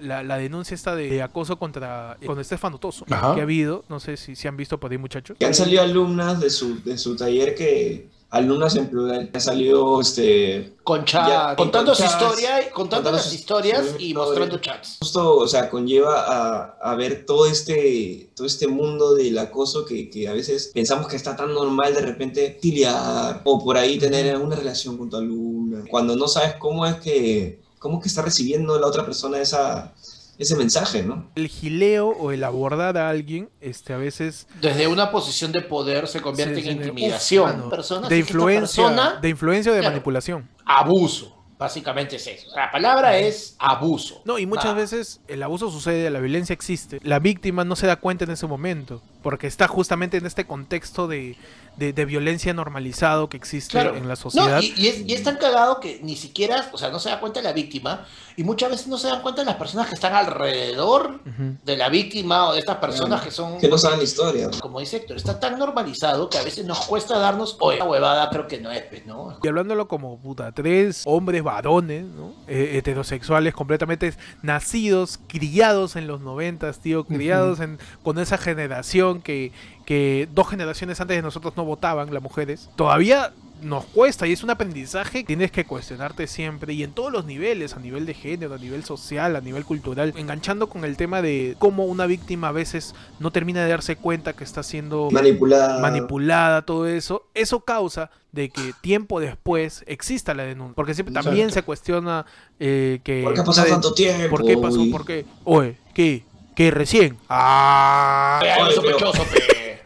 la, la denuncia esta de, de acoso contra con Estefano Toso Ajá. que ha habido, no sé si se han visto por ahí muchachos. Que han salido alumnas de su, de su taller que, alumnas en plural, han salido, este, Concha, Ya, contando con su chats, historia, contando las historias su y mostrando chats. justo, o sea, conlleva a, a ver todo este, todo este mundo del acoso que, que a veces pensamos que está tan normal de repente tiliar o por ahí tener una relación con tu alumna, cuando no sabes cómo es que, cómo es que está recibiendo la otra persona esa, ese mensaje, ¿no? El gileo o el abordar a alguien, este, a veces Desde una posición de poder se convierte Sí, en sí, intimidación. uf, Personas de influencia, persona, de influencia o de Claro. manipulación. abuso. Básicamente es eso. O sea, la palabra es abuso. No, y muchas Nada. veces el abuso sucede, la violencia existe. La víctima no se da cuenta en ese momento, porque está justamente en este contexto de, de, de violencia normalizado que existe Claro. en la No, sociedad. y, y es, y es tan cagado que ni siquiera, o sea, no se da cuenta la víctima y muchas veces no se dan cuenta las personas que están alrededor Ujú. de la víctima o de estas personas que son, Que no saben la historia. como dice Héctor, está tan normalizado que a veces nos cuesta darnos, oye, la huevada creo que no es, pues, ¿no? Y hablándolo como puta, tres hombres varones, ¿no? Eh, heterosexuales completamente nacidos, criados en los noventas, tío, criados en, con esa generación que, que dos generaciones antes de nosotros no votaban, las mujeres. Todavía nos cuesta y es un aprendizaje que tienes que cuestionarte siempre y en todos los niveles, a nivel de género, a nivel social, a nivel cultural, enganchando con el tema de cómo una víctima a veces no termina de darse cuenta que está siendo Manipulada. manipulada, todo eso, eso causa de que tiempo después exista la denuncia. Porque siempre Exacto. también se cuestiona eh, que... ¿Por qué ha una pasado de- tanto tiempo? ¿Por qué pasó? ¿Por qué? Oye, ¿qué? ¿Qué recién? Ah, pero-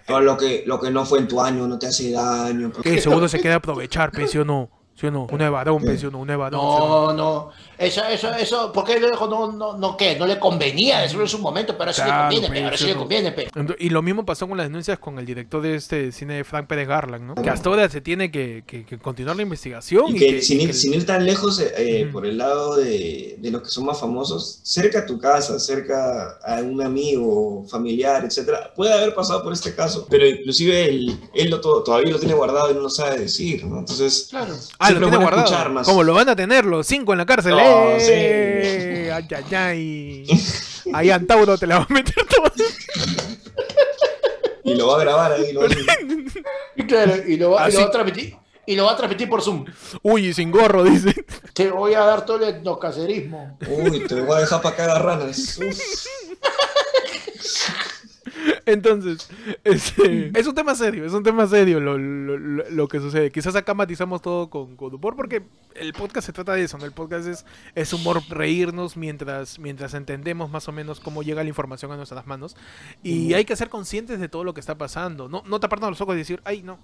Pero lo que, lo que no fue en tu año no te hace daño. pues. ¿qué? Seguro se queda aprovechar, pe, ¿sí o no? ¿Sí o no? Una de varón, pe, ¿sí o no? Una de varón. ¿sí o no? No, no. Eso, eso, eso, ¿por qué lo dijo? No, no, no, ¿qué? No le convenía decirlo en su momento, pero ahora sí le Claro, conviene, pe, pe, ahora sí sí, le no. conviene, pe. Y lo mismo pasó con las denuncias con el director de este cine Frank Pérez Garland, ¿no? Que hasta ahora se tiene que, que- que continuar la investigación. Y Y, que, que- sin, y ir, sin ir tan lejos, eh, Ujú. por el lado de, de los que son más famosos, cerca a tu casa, cerca a un amigo, familiar, etcétera, puede haber pasado por este caso, pero inclusive él, él lo to- todavía lo tiene guardado y no lo sabe decir, ¿no? Entonces, Claro. Ah, lo tiene guardado. Como lo van a tener los cinco en la cárcel. No, ¡Eh! Ay, ay, ay. Ahí Antauro te la va a meter todo. Y lo va a grabar ahí. Lo va a [laughs] claro, y lo, va, y lo Así- va a transmitir. Y lo va a transmitir por Zoom. Uy, y sin gorro, dice. Te voy a dar todo el etnocacerismo. Uy, te voy a dejar para cagar ranas. Uf. Entonces, este, [laughs] es un tema serio, es un tema serio lo, lo- lo- lo que sucede. Quizás acá matizamos todo con, con humor porque el podcast se trata de eso, ¿no? El podcast es, es humor, reírnos mientras, mientras entendemos más o menos cómo llega la información a nuestras manos. Y hay que ser conscientes de todo lo que está pasando. No, no taparnos los ojos y decir, ay, no.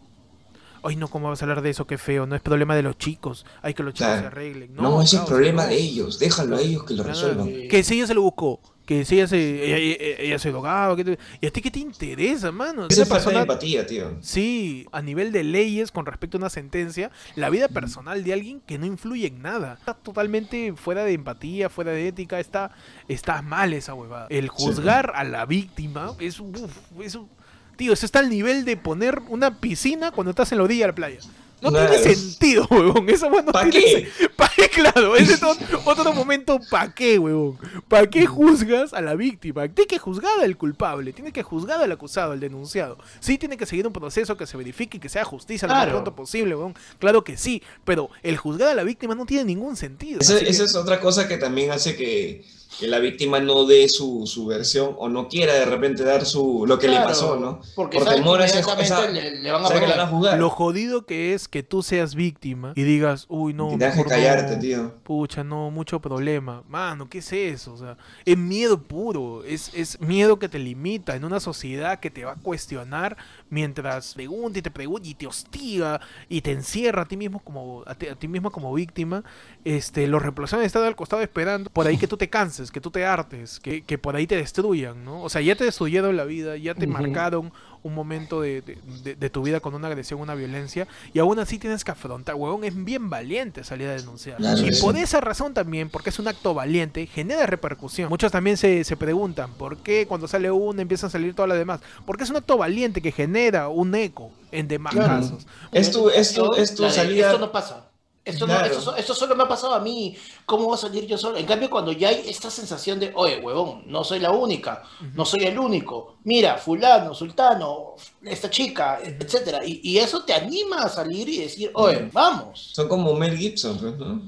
Ay, no, ¿cómo vas a hablar de eso? Qué feo. No es problema de los chicos. Hay que los chicos Claro. se arreglen. No, No, ese es causa, problema no. de ellos. Déjalo a ellos que lo Claro. resuelvan. Que si ella se lo buscó, que si ella se, ella, ella- ella se drogaba, que te- ¿y a ti qué te interesa, mano? Esa es persona, empatía, tío. sí, a nivel de leyes con respecto a una sentencia, la vida personal de alguien que no influye en nada. Está totalmente fuera de empatía, fuera de ética, está, está mal esa huevada. El juzgar a la víctima es, uf, es un- Tío, eso está al nivel de poner una piscina cuando estás en la orilla de la playa. No Claro. tiene sentido, huevón. Esa no ¿Pa' tiene qué? se- [laughs] ¿Pa' qué? Claro, ese es otro, [laughs] otro momento, ¿pa' qué, huevón? ¿Para qué juzgas a la víctima? Tiene que juzgar al culpable, tiene que juzgar al acusado, al denunciado. Sí, tiene que seguir un proceso que se verifique y que sea justicia lo más pronto posible, huevón. Claro que sí, pero el juzgar a la víctima no tiene ningún sentido. Esa, Así que- esa es otra cosa que también hace que, que la víctima no dé su, su versión o no quiera de repente dar su lo que le Claro, pasó, ¿no? Porque Por que temor a ese- esa- le, le van a que poner la van a juzgar. Lo jodido que es que tú seas víctima y digas, uy, no. y te dejes mejor callarte, no. tío. Pucha, no, mucho problema. Mano, ¿qué es eso? O sea, es miedo puro, es, es miedo que te limita en una sociedad que te va a cuestionar mientras pregunta y te pregunta y te hostiga y te encierra a ti mismo como a ti, a ti mismo como víctima. Este, los reemplazantes están al costado esperando por ahí que tú te canses, que tú te hartes, que, que por ahí te destruyan, ¿no? O sea, ya te destruyeron la vida, ya te marcaron un momento de, de- de- de tu vida con una agresión, una violencia, y aún así tienes que afrontar, huevón, es bien valiente salir a denunciar. Claro y sí. por esa razón también, porque es un acto valiente, genera repercusión. Muchos también se, se preguntan, ¿por qué cuando sale uno empiezan a salir todas las demás? Porque es un acto valiente que genera un eco en demás Claro. casos. Es tu, es tu, es tu La de, salida. Esto no pasa. Esto, no- Claro. esto, so- esto solo me ha pasado a mí. ¿Cómo va a salir yo solo? En cambio, cuando ya hay esta sensación de, oye, huevón, no soy la única, no soy el único. Mira, fulano, sultano, esta chica, etcétera. Y, y eso te anima a salir y decir, oye, vamos. Son como Mel Gibson, pues, ¿no?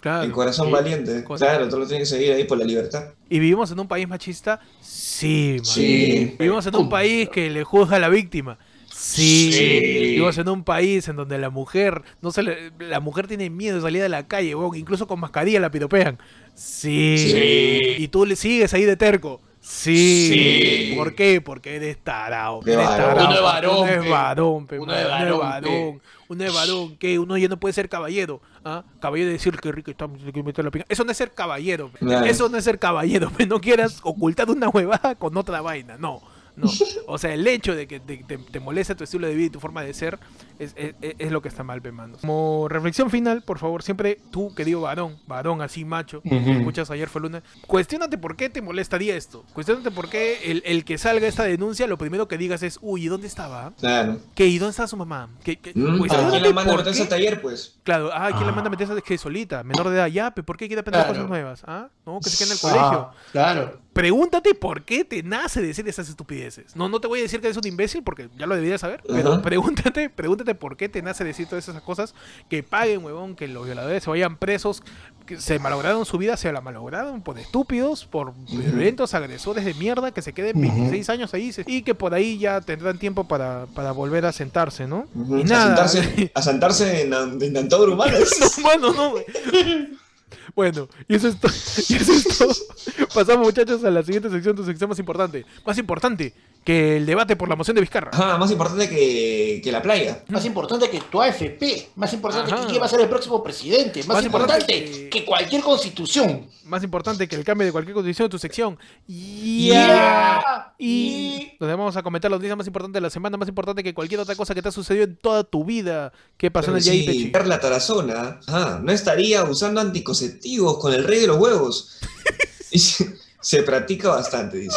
Claro. El corazón Sí. valiente. Cosa- Claro, tú lo tienes que seguir ahí por la libertad. ¿Y vivimos en un país machista? Sí, man. Sí. Vivimos en un país que le juzga a la víctima. Sí. Sí. Vivimos en un país en donde la mujer, no se le- la mujer tiene miedo de salir a la calle, weón, incluso con mascarilla la piropean. Sí. Sí. Y tú le sigues ahí de terco. Sí. Sí. ¿Por qué? Porque eres tarao. De Eres varón. tarao. Uno es varón, Uno es varón, pe, Uno es Uno es varón. Uno es varón. que Uno ya no puede ser caballero. ¿ah? Caballero de decir que rico está, que meter la pinga. Eso no es ser caballero. pe. Eso no es ser caballero. [laughs] pe. No quieras ocultar una huevada con otra vaina. No. No. O sea, el hecho de que te, te, te moleste tu estilo de vida y tu forma de ser es, es, es lo que está mal, pe, mano. Como reflexión final, por favor, siempre tú, que digo varón, varón así macho, que escuchas ayer fue lunes, cuestionate por qué te molestaría esto. Cuestionate por qué el, el que salga esta denuncia, lo primero que digas es, uy, ¿y dónde estaba? Claro. ¿Qué? ¿Y dónde está su mamá? ¿Qué, qué? Mm, ¿A Cuestionate quién la manda a meterse qué- a taller, pues? Claro, ah, ¿quién le manda a Ah. meterse que solita? Menor de edad, ya, ¿por qué quiere aprender Claro. cosas nuevas? ¿Ah? No, que se quede en el colegio. Ah, claro. Pregúntate por qué te nace decir esas estupideces. No, no te voy a decir que eres un imbécil porque ya lo deberías saber, pero pregúntate, pregúntate por qué te nace decir todas esas cosas, que paguen, huevón, que los violadores se vayan presos, que se malograron su vida, se la malograron por estúpidos, por violentos agresores de mierda, que se queden 26 años ahí y que por ahí ya tendrán tiempo para, para volver a sentarse, ¿no? Ujú. Y nada. A sentarse, a sentarse en, en dentadura humana. [laughs] No, mano, no. Bueno, y eso es todo. [laughs] Y eso es todo. Pasamos, muchachos, a la siguiente sección, tu sección más importante. Más importante que el debate por la moción de Vizcarra. Ajá, más importante que, que la playa. Más importante que tu AFP, más importante Ajá. que quién va a ser el próximo presidente, más, Más importante, importante que- que... cualquier constitución. Más importante que el cambio de cualquier condición de tu sección. Yeah. Y donde vamos a comentar las noticias más importantes de la semana, más importante que cualquier otra cosa que te ha sucedido en toda tu vida. ¿Qué pasó en el si? Carla Tarazona ajá, no estaría usando anticonceptivos con el rey de los huevos. [laughs] Y se, se practica bastante, dice.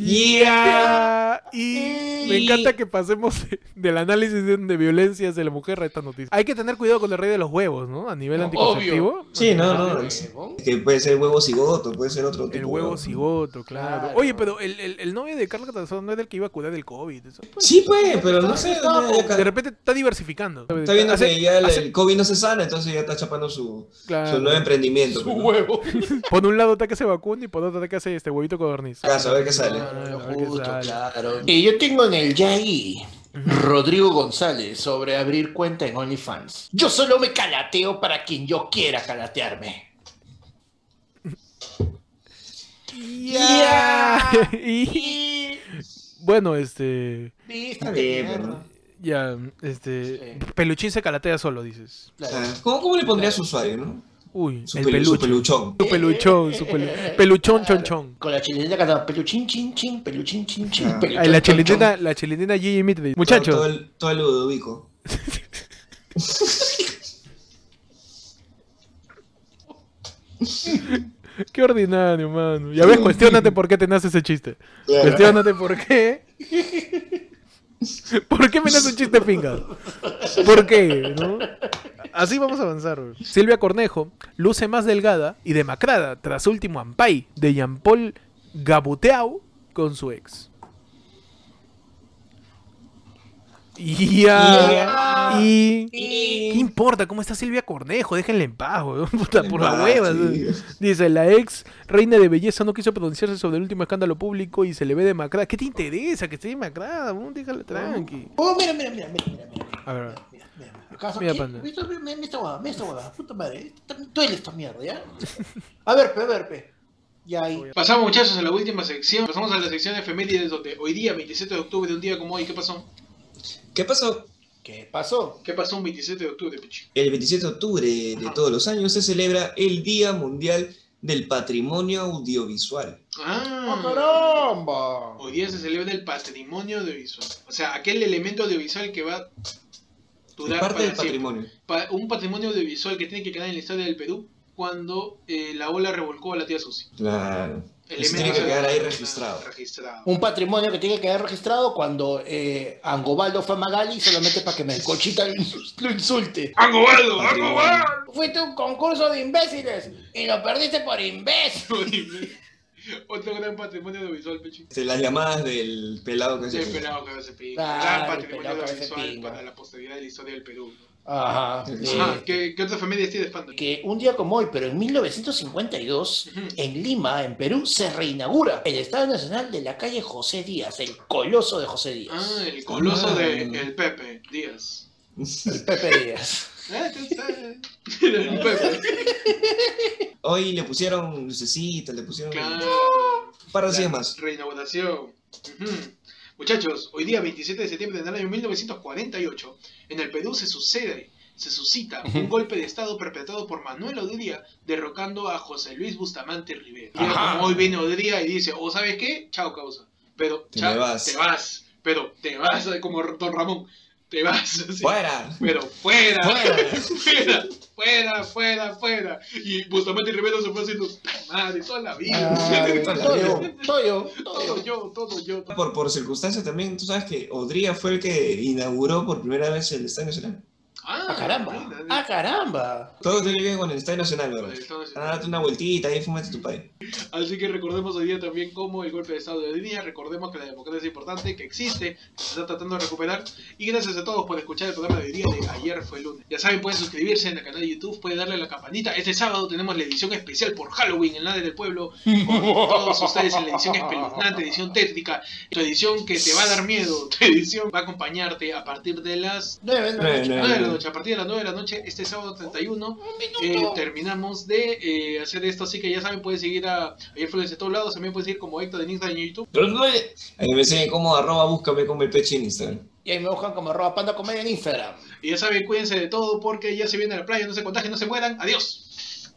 Yeah. Y me encanta que pasemos del análisis de, de violencia hacia la mujer a esta noticia. Hay que tener cuidado con el rey de los huevos, ¿no? A nivel No, anticonceptivo. Sí, no, no. Huevón. Que puede ser huevo cigoto, puede ser otro tipo. El de huevo cigoto, claro. Claro. Oye, pero el, el, el novio de Carla Catanzaro no es del que iba a curar del COVID. eso. Sí, pues, pero no sé. De repente está diversificando. Está viendo Hace- que ya el, hace- el COVID no se sana, entonces ya está chapando su, Claro. su nuevo emprendimiento. Su pues, huevo. [laughs] Por un lado está que se vacuna y por otro está que hace este huevito codorniz. Caso, a ver qué sale. Justo, claro. Y yo tengo en el Yagi Rodrigo González sobre abrir cuenta en OnlyFans. Yo solo me calateo para quien yo quiera calatearme. Ya. y Y... [laughs] bueno, este. Viste, pero- Ya, este. Sí. Peluchín se calatea solo, dices. Claro. Ah, ¿Cómo, ¿Cómo le pondría su usuario, no? Uy, Su, el pelu- su peluche. peluchón. Su peluchón, su pelu- peluchón chon chon. Con la chilenita cantando peluchín, chin, chin, peluchín, chin, chin, Ah. Ay, la chilentina, la chilentina Gigi Midway. Todo, todo Muchachos, el, todo el Ludovico. [laughs] qué ordinario, mano. Ya ves, cuestionate por qué te nace ese chiste. Cuestionate por qué. [laughs] ¿Por qué me nace un chiste pinga? ¿Por qué? ¿No? Así vamos a avanzar. güey. Silvia Cornejo luce más delgada y demacrada tras último ampay de Jean Paul Gabuteau con su ex. Ya. Y. ¿Qué importa cómo está Silvia Cornejo? Déjenle en paz, weón. [laughs] Puta, por la Ah, hueva. Dice, la ex reina de belleza no quiso pronunciarse sobre el último escándalo público y se le ve demacrada. ¿Qué te interesa que esté demacrada? Déjala tranqui. Oh, mira, mira, mira, mira, mira, mira. A ver, a ver. Mira, mira, mira. ¿Acaso Mira, qué? panda. Mira, mira, mira esta huevada, mira esta huevada, puta madre. Duele esta mierda, ¿ya? A ver, pe, a ver, pe. Ya ahí. Pasamos muchachos a la última sección. Pasamos a la sección de efemérides donde hoy día, 27 de octubre, de un día como hoy, ¿qué pasó? ¿Qué pasó? ¿Qué pasó? ¿Qué pasó un 27 de octubre, Pichi? El 27 de octubre de todos los años se celebra el Día Mundial del Patrimonio Audiovisual. ¡Ah, Ah, caramba! hoy día se celebra el patrimonio audiovisual. O sea, aquel elemento audiovisual que va parte para del siempre. patrimonio. Pa- un patrimonio audiovisual que tiene que quedar en la historia del Perú cuando eh, la ola revolcó a la tía Susi. Claro. Eso tiene que quedar ahí registrado. registrado. Un patrimonio que tiene que quedar registrado cuando eh, Angobaldo fue a Magali solamente para que Melcochita lo ins- lo insulte. ¡Angobaldo! ¡Angobaldo! Fuiste un concurso de imbéciles y lo perdiste por imbécil. [laughs] Otro gran patrimonio audiovisual. Este, las llamadas del pelado que Sí, se pelado cabeza pinga. Claro, Gran el patrimonio audiovisual pinga. para la posteridad de la historia del Perú. ¿no? Ajá. Sí. Ajá, ¿qué, ¿qué otra familia tienes, Panda? que un día como hoy, pero en 1952, Ujú. en Lima, en Perú, se reinaugura el Estadio Nacional de la calle José Díaz, el coloso de José Díaz. Ah, el coloso Ah. de el Pepe Díaz. El Pepe Díaz. Ah. [laughs] Hoy le pusieron lucecitas, le pusieron Claro. un par de sillas La más. Reinauguración. Ujú. Muchachos, hoy día 27 de septiembre del año 1948, en el Perú se sucede, se suscita un golpe de estado perpetrado por Manuel Odría derrocando a José Luis Bustamante Rivera. Como hoy viene Odría y dice, o sabes qué, chao causa, pero Te chao, vas. te vas, pero te vas como Don Ramón, te vas. [laughs] ¡Fuera! pero fuera, Fuera. [laughs] fuera, fuera, fuera, fuera. Y Bustamante Rivera se fue haciendo, madre, toda la vida. Ay, [laughs] todo yo, todo yo, todo todo yo. yo, todo yo. Por, por circunstancias también, tú sabes que Odría fue el que inauguró por primera vez el Estadio Nacional. ¡Ah, caramba! mira, ¡Ah, caramba! Todo tiene que ver con el Estadio Nacional, ¿verdad? Ah, date una vueltita ahí, fúmate tu país. Así que recordemos hoy día también cómo el golpe de Estado de hoy día, recordemos que la democracia es importante, que existe, que se está tratando de recuperar. Y gracias a todos por escuchar el programa de hoy día de ayer fue lunes. Ya saben, pueden suscribirse en el canal de YouTube, pueden darle a la campanita. Este sábado tenemos la edición especial por Halloween en la del pueblo, con todos ustedes en la edición espeluznante, edición tétrica, tu edición que te va a dar miedo, [laughs] tu edición va a acompañarte a partir de las Nueve, Nueve, nueve, nueve. 9 de la noche, a partir de las 9 de la noche, este sábado 31, eh, terminamos de eh, hacer esto, así que ya saben, pueden seguir a Ayer Flores de todos lados, también pueden seguir como Héctor en Instagram y en YouTube. Ahí me siguen como arroba búscame como el peche en Instagram. Y ahí me buscan como arroba panda comedia en Instagram. Y ya saben, cuídense de todo porque ya se viene la playa, no se contagien, no se mueran. Adiós.